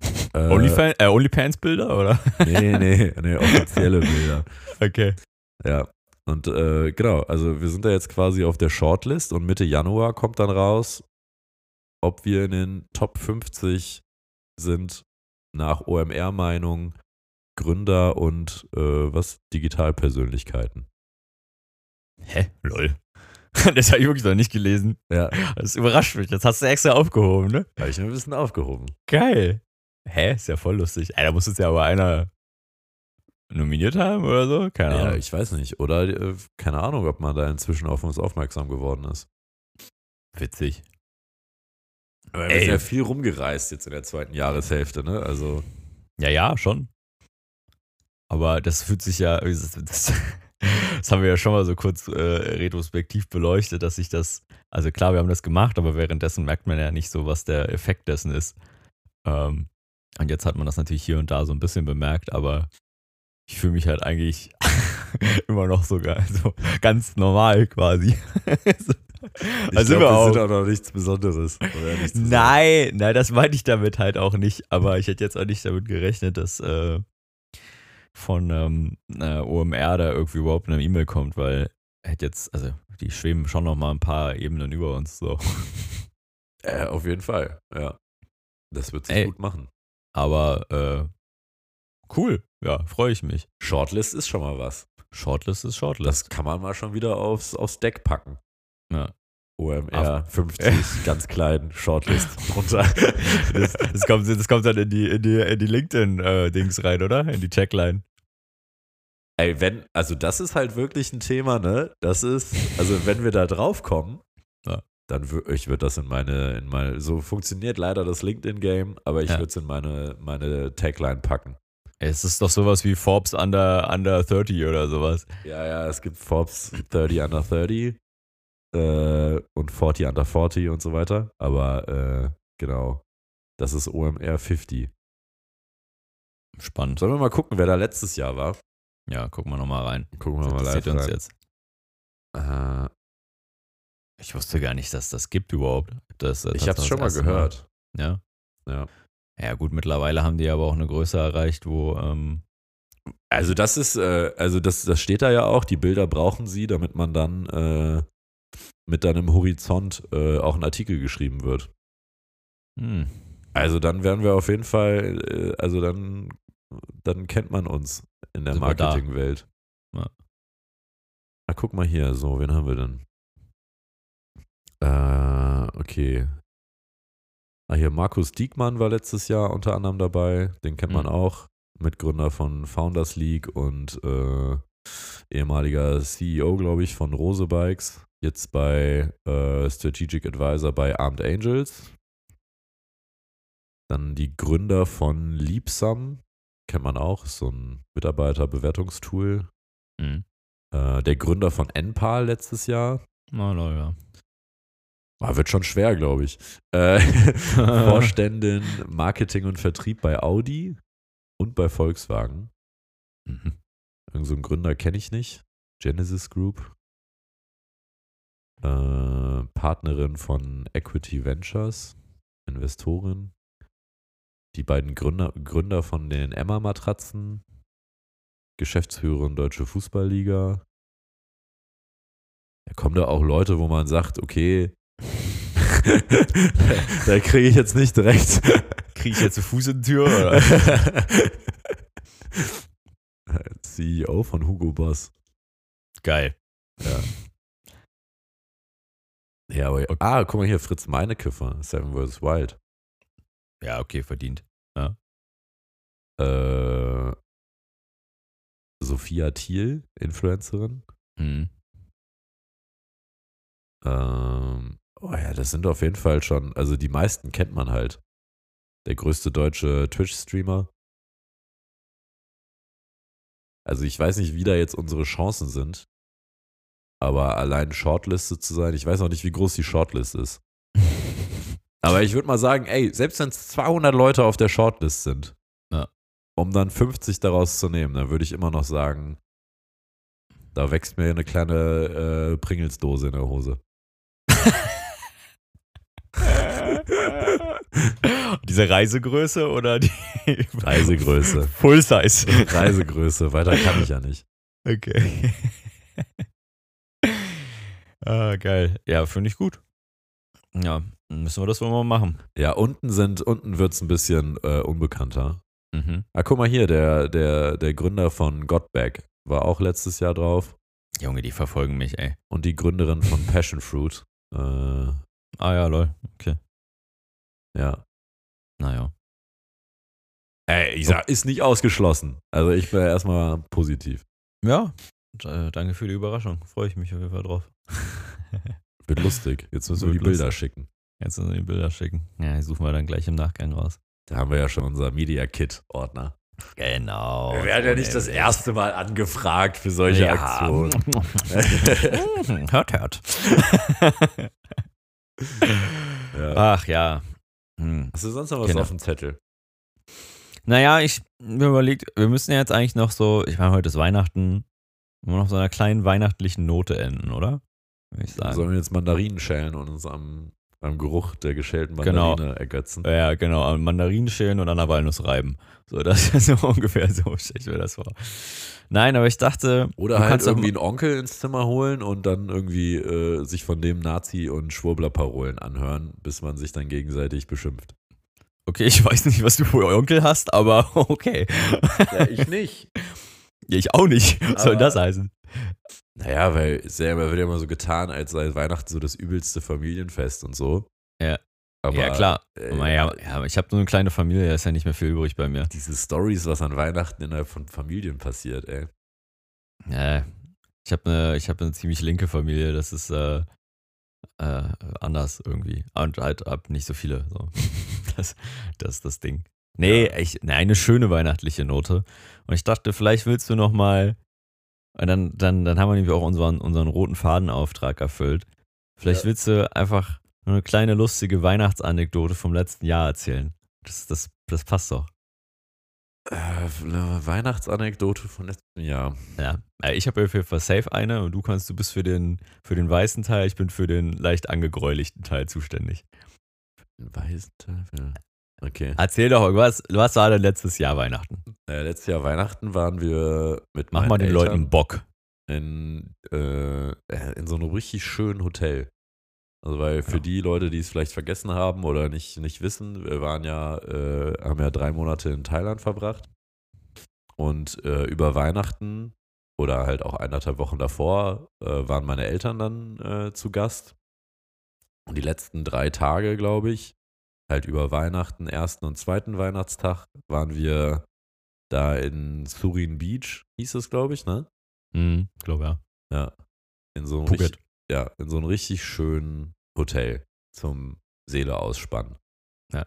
*laughs* Äh, Onlyfan äh, Onlypants-Bilder, oder? *laughs* Nee, nee, nee, offizielle Bilder. *laughs* Okay. Ja. Und äh, genau, also wir sind da jetzt quasi auf der Shortlist und Mitte Januar kommt dann raus, ob wir in den Top 50 sind nach OMR-Meinung Gründer und äh, was Digitalpersönlichkeiten. Hä? Lol. *laughs* Das habe ich wirklich noch nicht gelesen. Ja, Das überrascht mich. Das hast du extra aufgehoben, ne? habe ich ein bisschen aufgehoben. Geil. Hä? Ist ja voll lustig. Ey, da muss es ja aber einer nominiert haben oder so? Keine Ja, Ahnung. ich weiß nicht. Oder äh, keine Ahnung, ob man da inzwischen auf uns aufmerksam geworden ist. Witzig. Aber wir wir sind ja ja viel rumgereist jetzt in der zweiten Jahreshälfte, ne? Also, Ja, ja, schon. Aber das fühlt sich ja, das, das, *laughs* das haben wir ja schon mal so kurz äh, retrospektiv beleuchtet, dass sich das, also klar, wir haben das gemacht, aber währenddessen merkt man ja nicht so, was der Effekt dessen ist. Ähm, und jetzt hat man das natürlich hier und da so ein bisschen bemerkt, aber ich fühle mich halt eigentlich *laughs* immer noch sogar so ganz normal quasi. *laughs* so. ich Also glaub, wir überhaupt. sind auch noch nichts Besonderes. Nein, nein, das meinte ich damit halt auch nicht. Aber ich hätte jetzt auch nicht damit gerechnet, dass äh, von ähm, äh, OMR da irgendwie überhaupt eine E-Mail kommt, weil hätte jetzt, also die schweben schon noch mal ein paar Ebenen über uns so. Äh, auf jeden Fall, ja. Das wird sich Ey. gut machen. Aber äh, cool, ja, freue ich mich. Shortlist ist schon mal was. Shortlist ist Das Shortlist. kann man mal schon wieder aufs, aufs Deck packen. Ja. OMR 50, *laughs* ganz klein, Shortlist drunter. Das, das, kommt, das kommt dann in die, in die, in die LinkedIn-Dings rein, oder? In die Checkline. Ey, wenn, also das ist halt wirklich ein Thema, ne? Das ist, also wenn wir da drauf kommen, Ja. dann ich würde das in meine, in meine, so funktioniert leider das LinkedIn-Game, aber ich Ja. würde es in meine, meine Tagline packen. Es ist doch sowas wie Forbes under, under 30 oder sowas. Ja, ja, es gibt Forbes 30 under 30 äh, und 40 under 40 und so weiter, aber äh, genau, das ist OMR 50. Spannend. Sollen wir mal gucken, wer da letztes Jahr war? Ja, gucken wir nochmal rein. Gucken wir Das mal live uns rein. jetzt. Äh, Ich wusste gar nicht, dass das gibt überhaupt. Das, das ich habe es schon mal gehört. Ja. Ja. Ja, gut, mittlerweile haben die aber auch eine Größe erreicht, wo, ähm, Also das ist, äh, also das, das steht da ja auch, die Bilder brauchen sie, damit man dann äh, mit dann im Horizont äh, auch ein Artikel geschrieben wird. hm, Also dann werden wir auf jeden Fall, äh, also dann, dann kennt man uns in der. Marketingwelt. Ja. Na, guck mal hier, so, wen haben wir denn? Äh, okay. Ah, hier, Markus Diekmann war letztes Jahr unter anderem dabei. Den kennt man Mhm. auch. Mitgründer von Founders League und äh, ehemaliger CEO, glaube ich, von Rose Bikes. Jetzt bei äh, Strategic Advisor bei Armed Angels. Dann die Gründer von Liebsam, kennt man auch, ist so ein Mitarbeiterbewertungstool. hm. Äh, der Gründer von NPAL letztes Jahr. Na, na, ja. Ah, wird schon schwer, glaube ich. Äh, *laughs* Vorständin Marketing und Vertrieb bei Audi und bei Volkswagen. Mhm. Irgend so einen Gründer kenne ich nicht. Genesis Group. Äh, Partnerin von Equity Ventures, Investorin. Die beiden Gründer, Gründer von den Emma-Matratzen. Geschäftsführerin Deutsche Fußballliga. Da kommen da auch Leute, wo man sagt, okay, *laughs* da kriege ich jetzt nicht direkt. *laughs* Kriege ich jetzt einen Fuß in die Tür? Oder? *laughs* CEO von Hugo Boss. Geil. Ja. Ja, aber, ah, guck mal hier, Fritz Meinekiffer, Seven vs. Wild. Ja, okay, verdient. Äh, Sophia Thiel, Influencerin. Mhm. Ähm, oh ja, das sind auf jeden Fall schon, also die meisten kennt man halt. Der größte deutsche Twitch-Streamer. Also ich weiß nicht, wie da jetzt unsere Chancen sind. Aber allein Shortliste zu sein, ich weiß auch nicht, wie groß die Shortlist ist. Aber ich würde mal sagen, ey, selbst wenn es 200 Leute auf der Shortlist sind, Ja. um dann 50 daraus zu nehmen, dann würde ich immer noch sagen, da wächst mir eine kleine äh, Pringelsdose in der Hose. *laughs* Diese Reisegröße oder die *laughs* Reisegröße. Full Size? Reisegröße, weiter kann ich ja nicht. Okay. *laughs* ah, geil. Ja, finde ich gut. Ja, müssen wir das wohl mal machen. Ja, unten sind, unten wird es ein bisschen äh, unbekannter. Mhm. Ah, guck mal hier, der, der, der Gründer von Gotback war auch letztes Jahr drauf. Junge, die verfolgen mich, ey. Und die Gründerin von *laughs* Passion Fruit. Äh, Ah ja, lol. Okay. ja. Naja. Ey, ich sag, ist nicht ausgeschlossen. Also ich bin erstmal positiv. Ja, d- danke für die Überraschung. Freue ich mich auf jeden Fall drauf. Wird lustig. Jetzt müssen wir die Bilder schicken. Jetzt müssen wir die Bilder schicken. Ja, die suchen wir dann gleich im Nachgang raus. Da haben wir ja schon unser Media Kit-Ordner. Genau. wir werden ja nicht das erste Mal angefragt für solche Ja. Aktionen. *laughs* hört, hört. *laughs* ja. Ach ja. Hm. Hast du sonst noch was Genau. auf dem Zettel? Naja, ich mir überlegt, wir müssen ja jetzt eigentlich noch so, ich meine, heute ist Weihnachten, wir noch so einer kleinen weihnachtlichen Note enden, oder? Würde ich sagen. Sollen wir jetzt Mandarinen schälen und uns am, am Geruch der geschälten Genau. Mandarine ergötzen? Ja, genau, an Mandarinen schälen und an der Walnuss reiben. So, das ist *laughs* so ungefähr so, stelle ich mir das vor. Nein, aber ich dachte, Oder du halt irgendwie einen Onkel ins Zimmer holen und dann irgendwie äh, sich von dem Nazi- und Schwurbler-Parolen anhören, bis man sich dann gegenseitig beschimpft. okay, ich weiß nicht, was du für Onkel hast, aber *laughs* okay. Ja, ich nicht. Ja, ich auch nicht. Was soll das heißen? Naja, weil immer- wird ja immer so getan, als sei Weihnachten so das übelste Familienfest und so. Ja. Aber, ja, klar. äh, ja, ja, ich habe nur eine kleine Familie, da ist ja nicht mehr viel übrig bei mir. Diese Stories, was an Weihnachten innerhalb von Familien passiert, ey. Ja, ich habe eine, ich habe eine ziemlich linke Familie, das ist äh, äh, anders irgendwie. Und halt ab nicht so viele. So. *laughs* Das, das ist das Ding. Nee, Ja. ich, nee, eine schöne weihnachtliche Note. Und ich dachte, vielleicht willst du noch mal, und dann, dann, dann haben wir nämlich auch unseren, unseren roten Fadenauftrag erfüllt. Vielleicht Ja. willst du einfach eine kleine lustige Weihnachtsanekdote vom letzten Jahr erzählen. Das, das, das passt doch. Äh, eine Weihnachtsanekdote von letztem Jahr. Ja, äh, ich habe auf jeden Fall safe eine und du kannst, du bist für den, für den weißen Teil, ich bin für den leicht angegräulichten Teil zuständig. Ein weißen Teufel. Okay. Erzähl doch, was, was war denn letztes Jahr Weihnachten? Äh, letztes Jahr Weihnachten waren wir mit Mach mal den Eltern Leuten Bock. in, äh, in so einem richtig schönen Hotel. Also weil für Ja. die Leute, die es vielleicht vergessen haben oder nicht, nicht wissen, wir waren ja, äh, haben ja drei Monate in Thailand verbracht. Und äh, über Weihnachten oder halt auch eineinhalb Wochen davor äh, waren meine Eltern dann äh, zu Gast. Und die letzten drei Tage, glaube ich, halt über Weihnachten, ersten und zweiten Weihnachtstag, waren wir da in Surin Beach, hieß es, glaube ich, ne? Mhm, glaube ja. Ja. In so einem Phuket. richtig, ja, in so einem richtig schönen Hotel zum Seele ausspannen. Ja.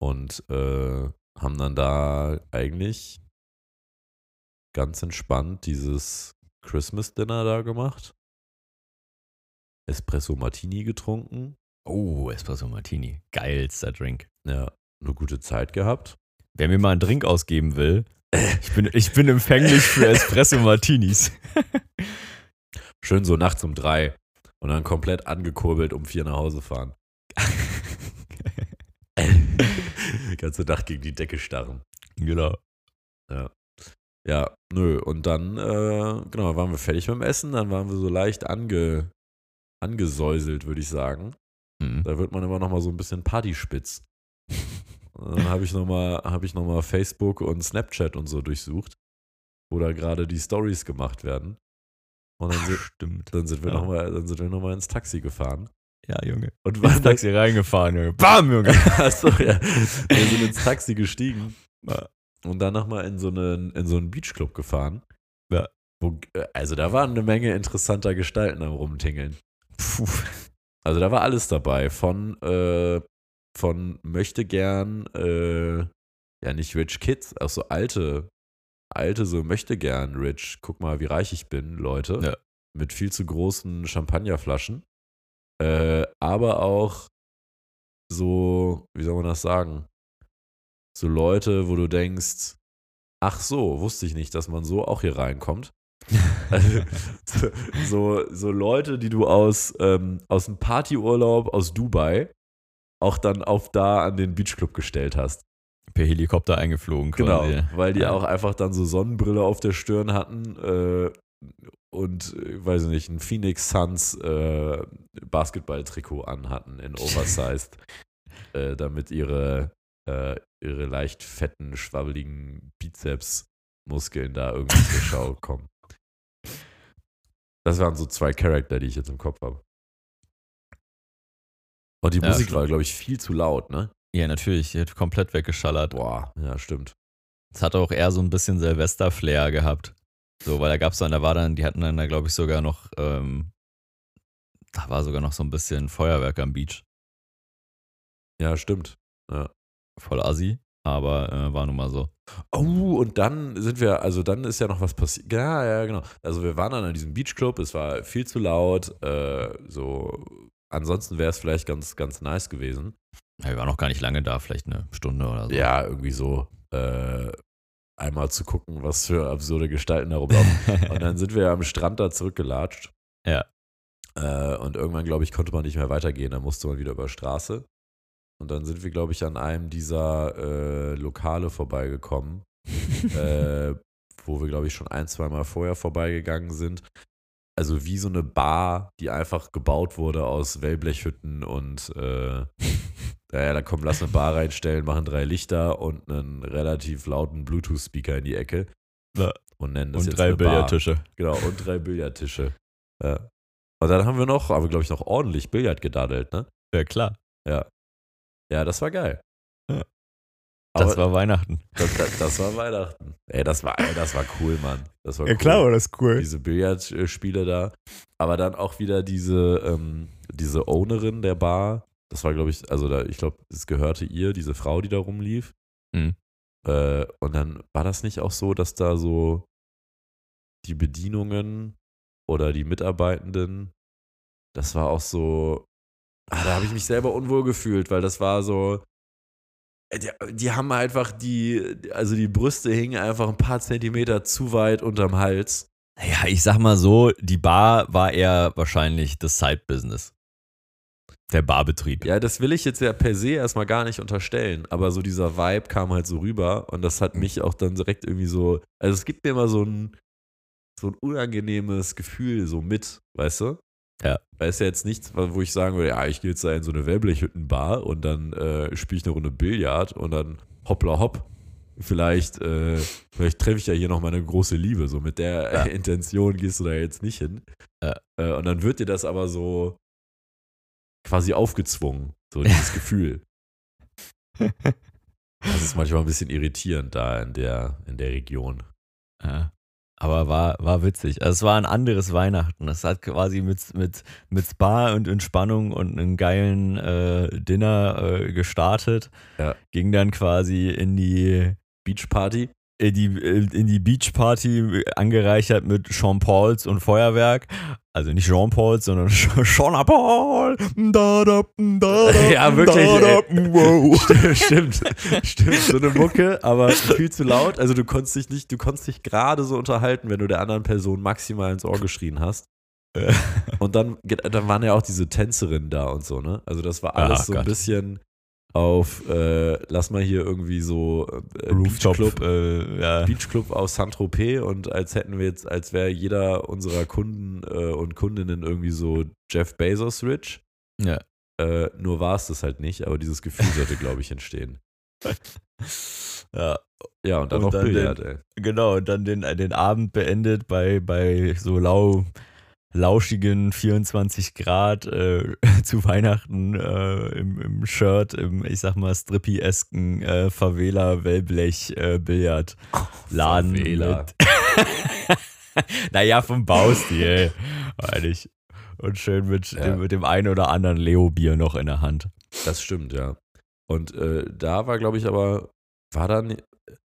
Und äh, haben dann da eigentlich ganz entspannt dieses Christmas Dinner da gemacht. Espresso Martini getrunken. Oh, Espresso Martini. Geilster Drink. Ja, eine gute Zeit gehabt. Wer mir mal einen Drink ausgeben will, ich bin, ich bin empfänglich für Espresso Martinis. *laughs* Schön so nachts um drei. Und dann komplett angekurbelt um vier nach Hause fahren. *laughs* ganze Nacht gegen die Decke starren. genau. Ja, nö. Und dann, äh, genau, waren wir fertig mit dem Essen, dann waren wir so leicht ange, angesäuselt, würde ich sagen. Mhm. Da wird man immer noch mal so ein bisschen partyspitz. Dann habe ich nochmal hab ich noch mal Facebook und Snapchat und so durchsucht, wo da gerade die Stories gemacht werden. Und dann, Ach, sind, stimmt. dann sind wir Ja. noch mal, dann sind wir noch mal ins Taxi gefahren. Ja, Junge. Und Ins waren Taxi reingefahren, Junge. Bam, Junge. *laughs* Achso, ja. Wir sind ins Taxi gestiegen Ja. und dann nochmal in so einen, in so einen Beachclub gefahren. Ja. Wo, äh, also da waren eine Menge interessanter Gestalten am Rumtingeln. Puh. Also da war alles dabei. Von, äh, von möchte gern, äh, ja nicht Rich Kids, auch so alte, alte, so möchte gern Rich, guck mal, wie reich ich bin, Leute. Ja. Mit viel zu großen Champagnerflaschen. Äh, aber auch so, wie soll man das sagen? So Leute, wo du denkst, ach so, wusste ich nicht, dass man so auch hier reinkommt. Also, so, so, Leute, die du aus, ähm, aus dem Partyurlaub aus Dubai auch dann auf da an den Beachclub gestellt hast. Per Helikopter eingeflogen Genau, quasi. weil die Ja. auch einfach dann so Sonnenbrille auf der Stirn hatten äh, und, äh, weiß ich nicht, ein Phoenix Suns äh, Basketballtrikot anhatten in Oversized, *laughs* äh, damit ihre, äh, ihre leicht fetten, schwabbeligen Bizepsmuskeln da irgendwie zur Schau kommen. Das waren so zwei Charakter, die ich jetzt im Kopf habe. Und die Ja, Musik stimmt. war, glaube ich, viel zu laut, ne? Ja, natürlich. Die hat komplett weggeschallert. Boah, ja, stimmt. Es hat auch eher so ein bisschen Silvester-Flair gehabt. So, weil da gab's dann, da war dann, die hatten dann da, glaube ich, sogar noch, ähm, da war sogar noch so ein bisschen Feuerwerk am Beach. Ja, stimmt. Ja. Voll assi, aber äh, war nun mal so. Oh, und dann sind wir, also dann ist ja noch was passiert. Ja, ja, genau. Also wir waren dann an diesem Beachclub, es war viel zu laut. Äh, so, ansonsten wäre es vielleicht ganz, ganz nice gewesen. Ja, wir waren noch gar nicht lange da, vielleicht eine Stunde oder so. Ja, irgendwie so äh, einmal zu gucken, was für absurde Gestalten da rumlaufen. *laughs* und dann sind wir am Strand da zurückgelatscht. Ja. Äh, und irgendwann, glaube ich, konnte man nicht mehr weitergehen. Dann musste man wieder über Straße. Und dann sind wir, glaube ich, an einem dieser äh, Lokale vorbeigekommen, *laughs* äh, wo wir, glaube ich, schon ein, zwei Mal vorher vorbeigegangen sind. Also wie so eine Bar, die einfach gebaut wurde aus Wellblechhütten und äh, naja, da komm, lass eine Bar reinstellen, machen drei Lichter und einen relativ lauten Bluetooth-Speaker in die Ecke. Ja. Und nennen das Und jetzt drei eine Bar. Billardtische. Genau, und drei Billardtische. Ja. Und dann haben wir noch, aber glaube ich, noch ordentlich Billard gedaddelt, ne? Ja, klar. Ja. Ja, das war geil. Ja. Das war Weihnachten. das, das, das war Weihnachten. Ey, das war, ey, das war cool, Mann. Das war cool. war das cool. Diese Billardspiele da. Aber dann auch wieder diese, ähm, diese Ownerin der Bar. Das war, glaube ich, also da, ich glaube, es gehörte ihr, diese Frau, die da rumlief. Mhm. Äh, und dann war das nicht auch so, dass da so die Bedienungen oder die Mitarbeitenden, das war auch so, da habe ich mich selber unwohl gefühlt, weil das war so, äh, die, die haben einfach die, also die Brüste hingen einfach ein paar Zentimeter zu weit unterm Hals. Ja, ich sag mal so, die Bar war eher wahrscheinlich das Side-Business. Der Barbetrieb. Ja, das will ich jetzt ja per se erstmal gar nicht unterstellen, aber so dieser Vibe kam halt so rüber und das hat mich auch dann direkt irgendwie so, also es gibt mir immer so ein, so ein unangenehmes Gefühl so mit, weißt du? Ja. Weil es ja jetzt nichts, wo ich sagen würde, ja, ich gehe jetzt da in so eine Wellblechhüttenbar und dann äh, spiele ich eine Runde Billard und dann hoppla hopp. Vielleicht, äh, vielleicht treffe ich ja hier noch mal eine große Liebe. So mit der Ja. *laughs* Intention gehst du da jetzt nicht hin. Ja. Äh, und dann wird dir das aber so quasi aufgezwungen, so dieses *laughs* Gefühl. *laughs* Das ist manchmal ein bisschen irritierend da in der, in der Region. Ja. Aber war, war witzig. Also es war ein anderes Weihnachten. Es hat quasi mit, mit, mit Spa und Entspannung und einem geilen äh, Dinner äh, gestartet. Ja. Ging dann quasi in die, Beachparty. In die, in die Beachparty, angereichert mit Jean Pauls und Feuerwerk. Also nicht Jean Pauls, sondern *laughs* Jean Paul. Da, da, da, da, Ja, wirklich, Da, wow. *laughs* stimmt, stimmt, so eine Mucke, aber viel zu laut. Also du konntest dich nicht, du konntest dich gerade so unterhalten, wenn du der anderen Person maximal ins Ohr geschrien hast. *laughs* Und dann, dann waren ja auch diese Tänzerinnen da und so, ne? Also das war alles Ach so ein Gott. bisschen, auf, äh, lass mal hier irgendwie so äh, Rooftop, Beachclub, äh, ja. *laughs* Beachclub aus Saint-Tropez und als hätten wir jetzt, als wäre jeder unserer Kunden äh, und Kundinnen irgendwie so Jeff Bezos rich. Ja. Äh, nur war es das halt nicht, aber dieses Gefühl sollte, glaube ich, entstehen. *laughs* ja, Ja, und dann Und noch dann Billard, ey. genau. Und dann den, den Abend beendet bei, bei so lau, lauschigen 24 Grad äh, *laughs* zu Weihnachten äh, im, im Shirt, im, ich sag mal, strippy-esken äh, Favela-Wellblech-Billard-Laden. Favela. *laughs* *laughs* naja, vom Baustil, meine ich. Und schön mit, Ja. dem, mit dem einen oder anderen Leo-Bier noch in der Hand. Das stimmt, ja. Und äh, da war, glaube ich, aber, war dann,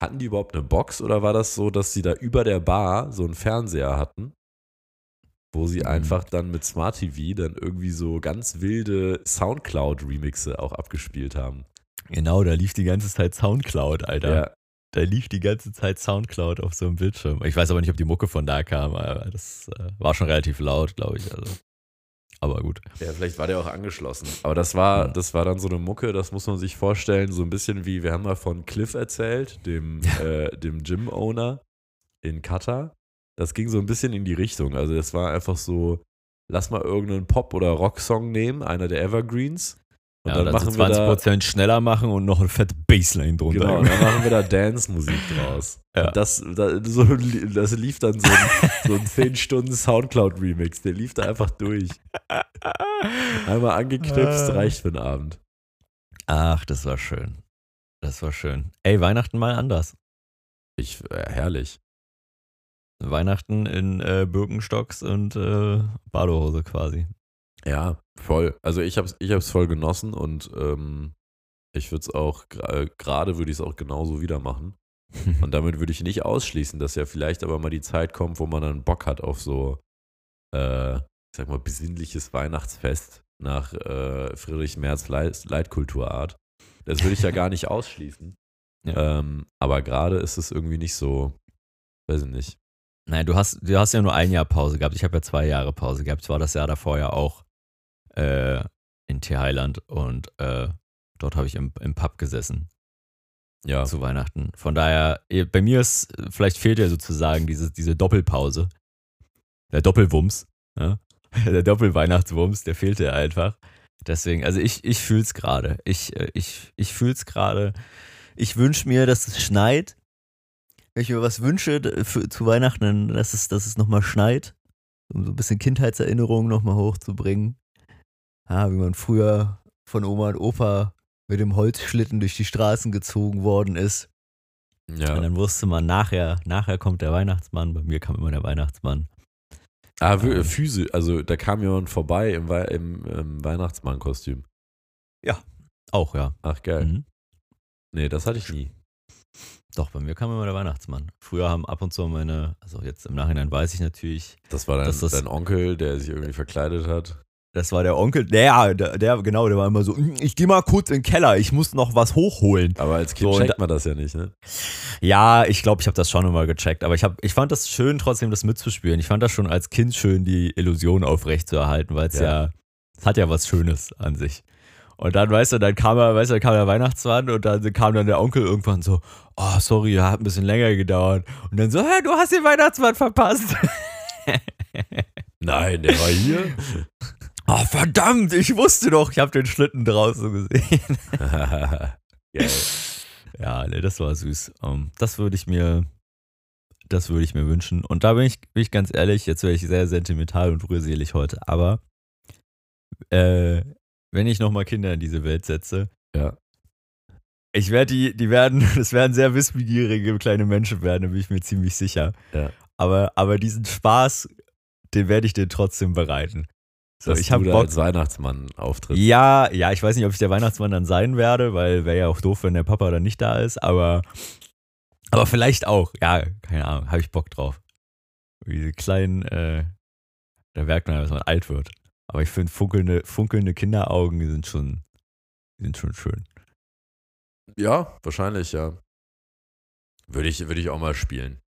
hatten die überhaupt eine Box oder war das so, dass sie da über der Bar so einen Fernseher hatten, wo sie Mhm. einfach dann mit Smart TV dann irgendwie so ganz wilde Soundcloud-Remixe auch abgespielt haben? Genau, da lief die ganze Zeit Soundcloud, Alter. Ja, Da lief die ganze Zeit Soundcloud auf so einem Bildschirm. Ich weiß aber nicht, ob die Mucke von da kam, aber das äh, war schon relativ laut, glaube ich. Also. Aber gut. ja, vielleicht war der auch angeschlossen. Aber das war, das war dann so eine Mucke, das muss man sich vorstellen, so ein bisschen wie, wir haben mal von Cliff erzählt, dem, *laughs* äh, dem Gym-Owner in Katar. Das ging so ein bisschen in die Richtung. Also das war einfach so, lass mal irgendeinen Pop- oder Rock-Song nehmen, einer der Evergreens. Und ja, dann dann machen wir da, 20% schneller machen und noch eine fette Bassline drunter. genau, dann *laughs* machen wir da Dance-Musik draus. Ja. Und das, da, so, das lief dann so ein, so ein 10 Stunden Soundcloud-Remix. Der lief da einfach durch. Einmal angeknipst, Ah. reicht für den Abend. Ach, das war schön. Das war schön. Ey, Weihnachten mal anders. Ich, äh, herrlich. Weihnachten in äh, Birkenstocks und äh, Badehose quasi. Ja, voll. Also ich hab's, ich hab's voll genossen und ähm, ich würde es auch, gra- gerade würde ich es auch genauso wieder machen. *laughs* Und damit würde ich nicht ausschließen, dass ja vielleicht aber mal die Zeit kommt, wo man dann Bock hat auf so, äh, ich sag mal, besinnliches Weihnachtsfest nach äh, Friedrich Merz Leit Leitkulturart. Das würde ich ja gar nicht *laughs* ausschließen. Ja. Ähm, aber gerade ist es irgendwie nicht so, weiß ich nicht. Nein, du hast, du hast ja nur ein Jahr Pause gehabt. Ich habe ja zwei Jahre Pause gehabt. Ich war das Jahr davor ja auch äh, in Thailand und äh, dort habe ich im, im Pub gesessen Ja, zu Weihnachten. Von daher, bei mir ist, vielleicht fehlt ja sozusagen diese, diese Doppelpause. Der Doppelwumms. Ja? *laughs* Der Doppelweihnachtswumms, der fehlte ja einfach. Deswegen, also ich, ich fühle es gerade. Ich, äh, ich, ich fühle es gerade. Ich wünsche mir, dass es schneit. Wenn ich mir was wünsche d- für, zu Weihnachten, dann, dass es, dass es nochmal schneit, um so ein bisschen Kindheitserinnerungen nochmal hochzubringen. Ja, wie man früher von Oma und Opa mit dem Holzschlitten durch die Straßen gezogen worden ist. ja. Und dann wusste man, nachher, nachher kommt der Weihnachtsmann. Bei mir kam immer der Weihnachtsmann. Ah, Ähm. Füße, also da kam jemand vorbei im, Wei im, im Weihnachtsmann-Kostüm. Auch, ja. Ach geil. Mhm. Nee, das hatte ich nie. Doch, bei mir kam immer der Weihnachtsmann. Früher haben ab und zu meine, also jetzt im Nachhinein weiß ich natürlich, Das war dein, Das dein Onkel, der sich irgendwie verkleidet hat. das war der Onkel, der, der, der genau, der war immer so, "Mm, ich geh mal kurz in den Keller, ich muss noch was hochholen. Aber als Kind So, checkt man das ja nicht, ne? Ja, ich glaube, ich habe das schon immer gecheckt, aber ich, hab, ich fand das schön, trotzdem das mitzuspielen. Ich fand das schon als Kind schön, die Illusion aufrechtzuerhalten, weil es Ja. ja, es hat ja was Schönes an sich. Und dann, weißt du, dann kam er, weißt du, dann kam der Weihnachtsmann und dann kam dann der Onkel irgendwann so, oh, sorry, hat ein bisschen länger gedauert. Und dann so, hä, du hast den Weihnachtsmann verpasst. *laughs* Nein, der war hier. Oh, *laughs* verdammt, ich wusste doch, ich habe den Schlitten draußen gesehen. *laughs* Ja, nee, das war süß. Ähm, das würde ich mir, das würde ich mir wünschen. Und da bin ich, bin ich ganz ehrlich, jetzt wäre ich sehr sentimental und rührselig heute, aber äh, wenn ich nochmal Kinder in diese Welt setze, Ja. ich werde die, die werden, *laughs* das werden sehr wissbegierige kleine Menschen werden, da bin ich mir ziemlich sicher. Ja. Aber, aber diesen Spaß, den werde ich denen trotzdem bereiten. So, Dass ich habe Bock. als Weihnachtsmann auftrittst. Ja, ja, ich weiß nicht, ob ich der Weihnachtsmann dann sein werde, weil wäre ja auch doof, wenn der Papa dann nicht da ist, aber, aber vielleicht auch. Ja, keine Ahnung, habe ich Bock drauf. Diese kleinen, äh, da merkt man, dass man alt wird. Aber ich finde funkelnde, funkelnde Kinderaugen, sind schon, sind schon schön. Ja, wahrscheinlich, ja. Würde ich, würde ich auch mal spielen.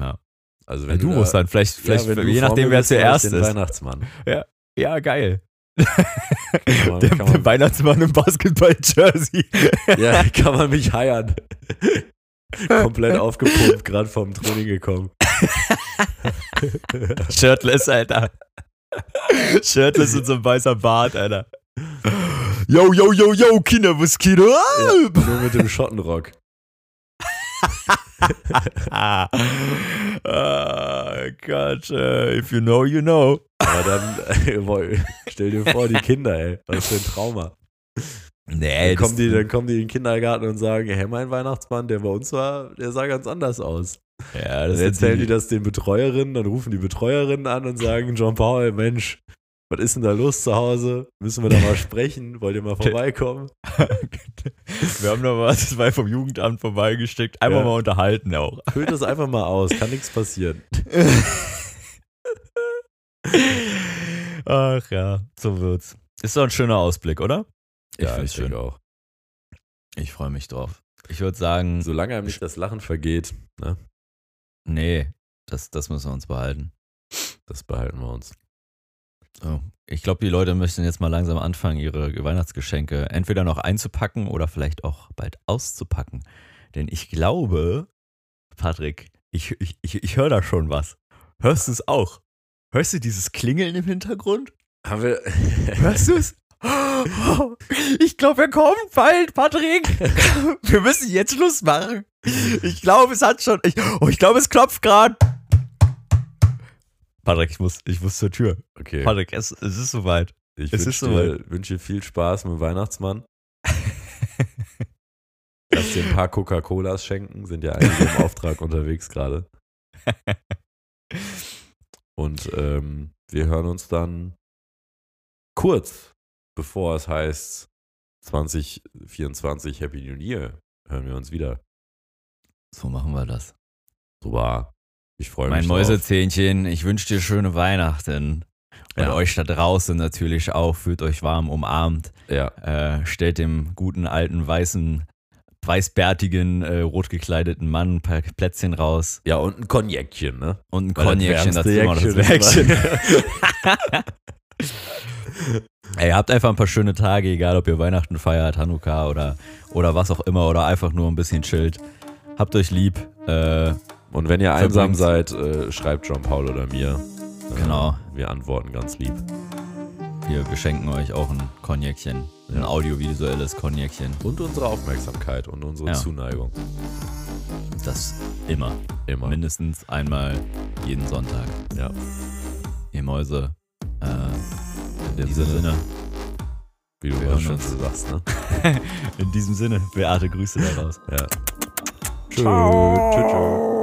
Ja. Also Ja, wenn du da- musst dann vielleicht, vielleicht ja, du je nachdem, wer zuerst ist. Weihnachtsmann. Ja, geil. *laughs* Kann man, Der, kann man, Weihnachtsmann im Basketball-Jersey. ja, kann man mich heiern. *laughs* Komplett aufgepumpt, gerade vom Training gekommen. Shirtless, Alter. *laughs* Shirtless und so ein weißer Bart, Alter. Yo, yo, yo, yo, Kinder, was geht ab? Ja, nur mit dem Schottenrock. *laughs* ah, Gott, äh, if you know, you know. Aber dann, äh, boy, stell dir vor, die Kinder, ey. Was für ein Trauma. Nee, Dann kommen, die, dann kommen die in den Kindergarten und sagen, hey, mein Weihnachtsmann, der bei uns war, der sah ganz anders aus. Ja, Dann das erzählen die die, das den Betreuerinnen, dann rufen die Betreuerinnen an und sagen, *laughs* John Paul, Mensch, was ist denn da los zu Hause? Müssen wir da mal sprechen? Wollt ihr mal *laughs* vorbeikommen? *laughs* Wir haben noch was, weil vom Jugendamt vorbeigesteckt. Einfach Ja. mal unterhalten auch. Füllt das einfach mal aus, kann nichts passieren. Ach ja, so wird's. Ist doch ein schöner Ausblick, oder? Ich ja, ich schön. auch. Ich freue mich drauf. Ich würde sagen, Solange einem nicht das Lachen vergeht, ne, nee, das, das müssen wir uns behalten. das behalten wir uns. So. Ich glaube, die Leute müssen jetzt mal langsam anfangen, ihre Weihnachtsgeschenke entweder noch einzupacken oder vielleicht auch bald auszupacken. Denn ich glaube, Patrick, ich, ich, ich, ich höre da schon was. Hörst du es auch? Hörst du dieses Klingeln im Hintergrund? Haben wir. *laughs* Hörst du es? Ich glaube, er kommt bald, Patrick. *laughs* Wir müssen jetzt Schluss machen. Ich glaube, es hat schon. Ich, oh, ich glaube, es klopft gerade. Patrick, ich muss, ich muss zur Tür. Okay, Patrick, es, es ist soweit. ich es ist wünsche dir, wünsch dir viel Spaß mit dem Weihnachtsmann. *laughs* Lass dir ein paar Coca-Colas schenken, sind ja einige im Auftrag unterwegs gerade. Und ähm, wir hören uns dann kurz bevor es heißt 2024 Happy New Year, hören wir uns wieder. So machen wir das. Super. Ich freue Mein mich. drauf. Mäusezähnchen, ich wünsche dir schöne Weihnachten. Und Ja. euch da draußen natürlich auch. Fühlt euch warm, umarmt. Ja, Äh, stellt dem guten, alten, weißen, weißbärtigen, äh, rot gekleideten Mann ein paar Plätzchen raus. ja, und ein Cognacchen, ne? Und ein Cognacchen dazu. *laughs* *laughs* Ey, habt einfach ein paar schöne Tage, egal ob ihr Weihnachten feiert, Hanukkah oder, oder was auch immer, oder einfach nur ein bisschen chillt. Habt euch lieb. Äh, Und wenn ihr einsam seid, äh, schreibt John Paul oder mir. Äh, Genau. Wir antworten ganz lieb. wir, wir schenken euch auch ein Cognacchen. Ein Ja. audiovisuelles Cognacchen. Und unsere Aufmerksamkeit und unsere Ja. Zuneigung. Das immer. Immer. Mindestens einmal jeden Sonntag. Ja. Ihr Mäuse. Äh, in dem diesem Sinne. Sinne. Wie du immer schon so sagst, ne? *laughs* In diesem Sinne. Beate Grüße daraus. Ja. 这这这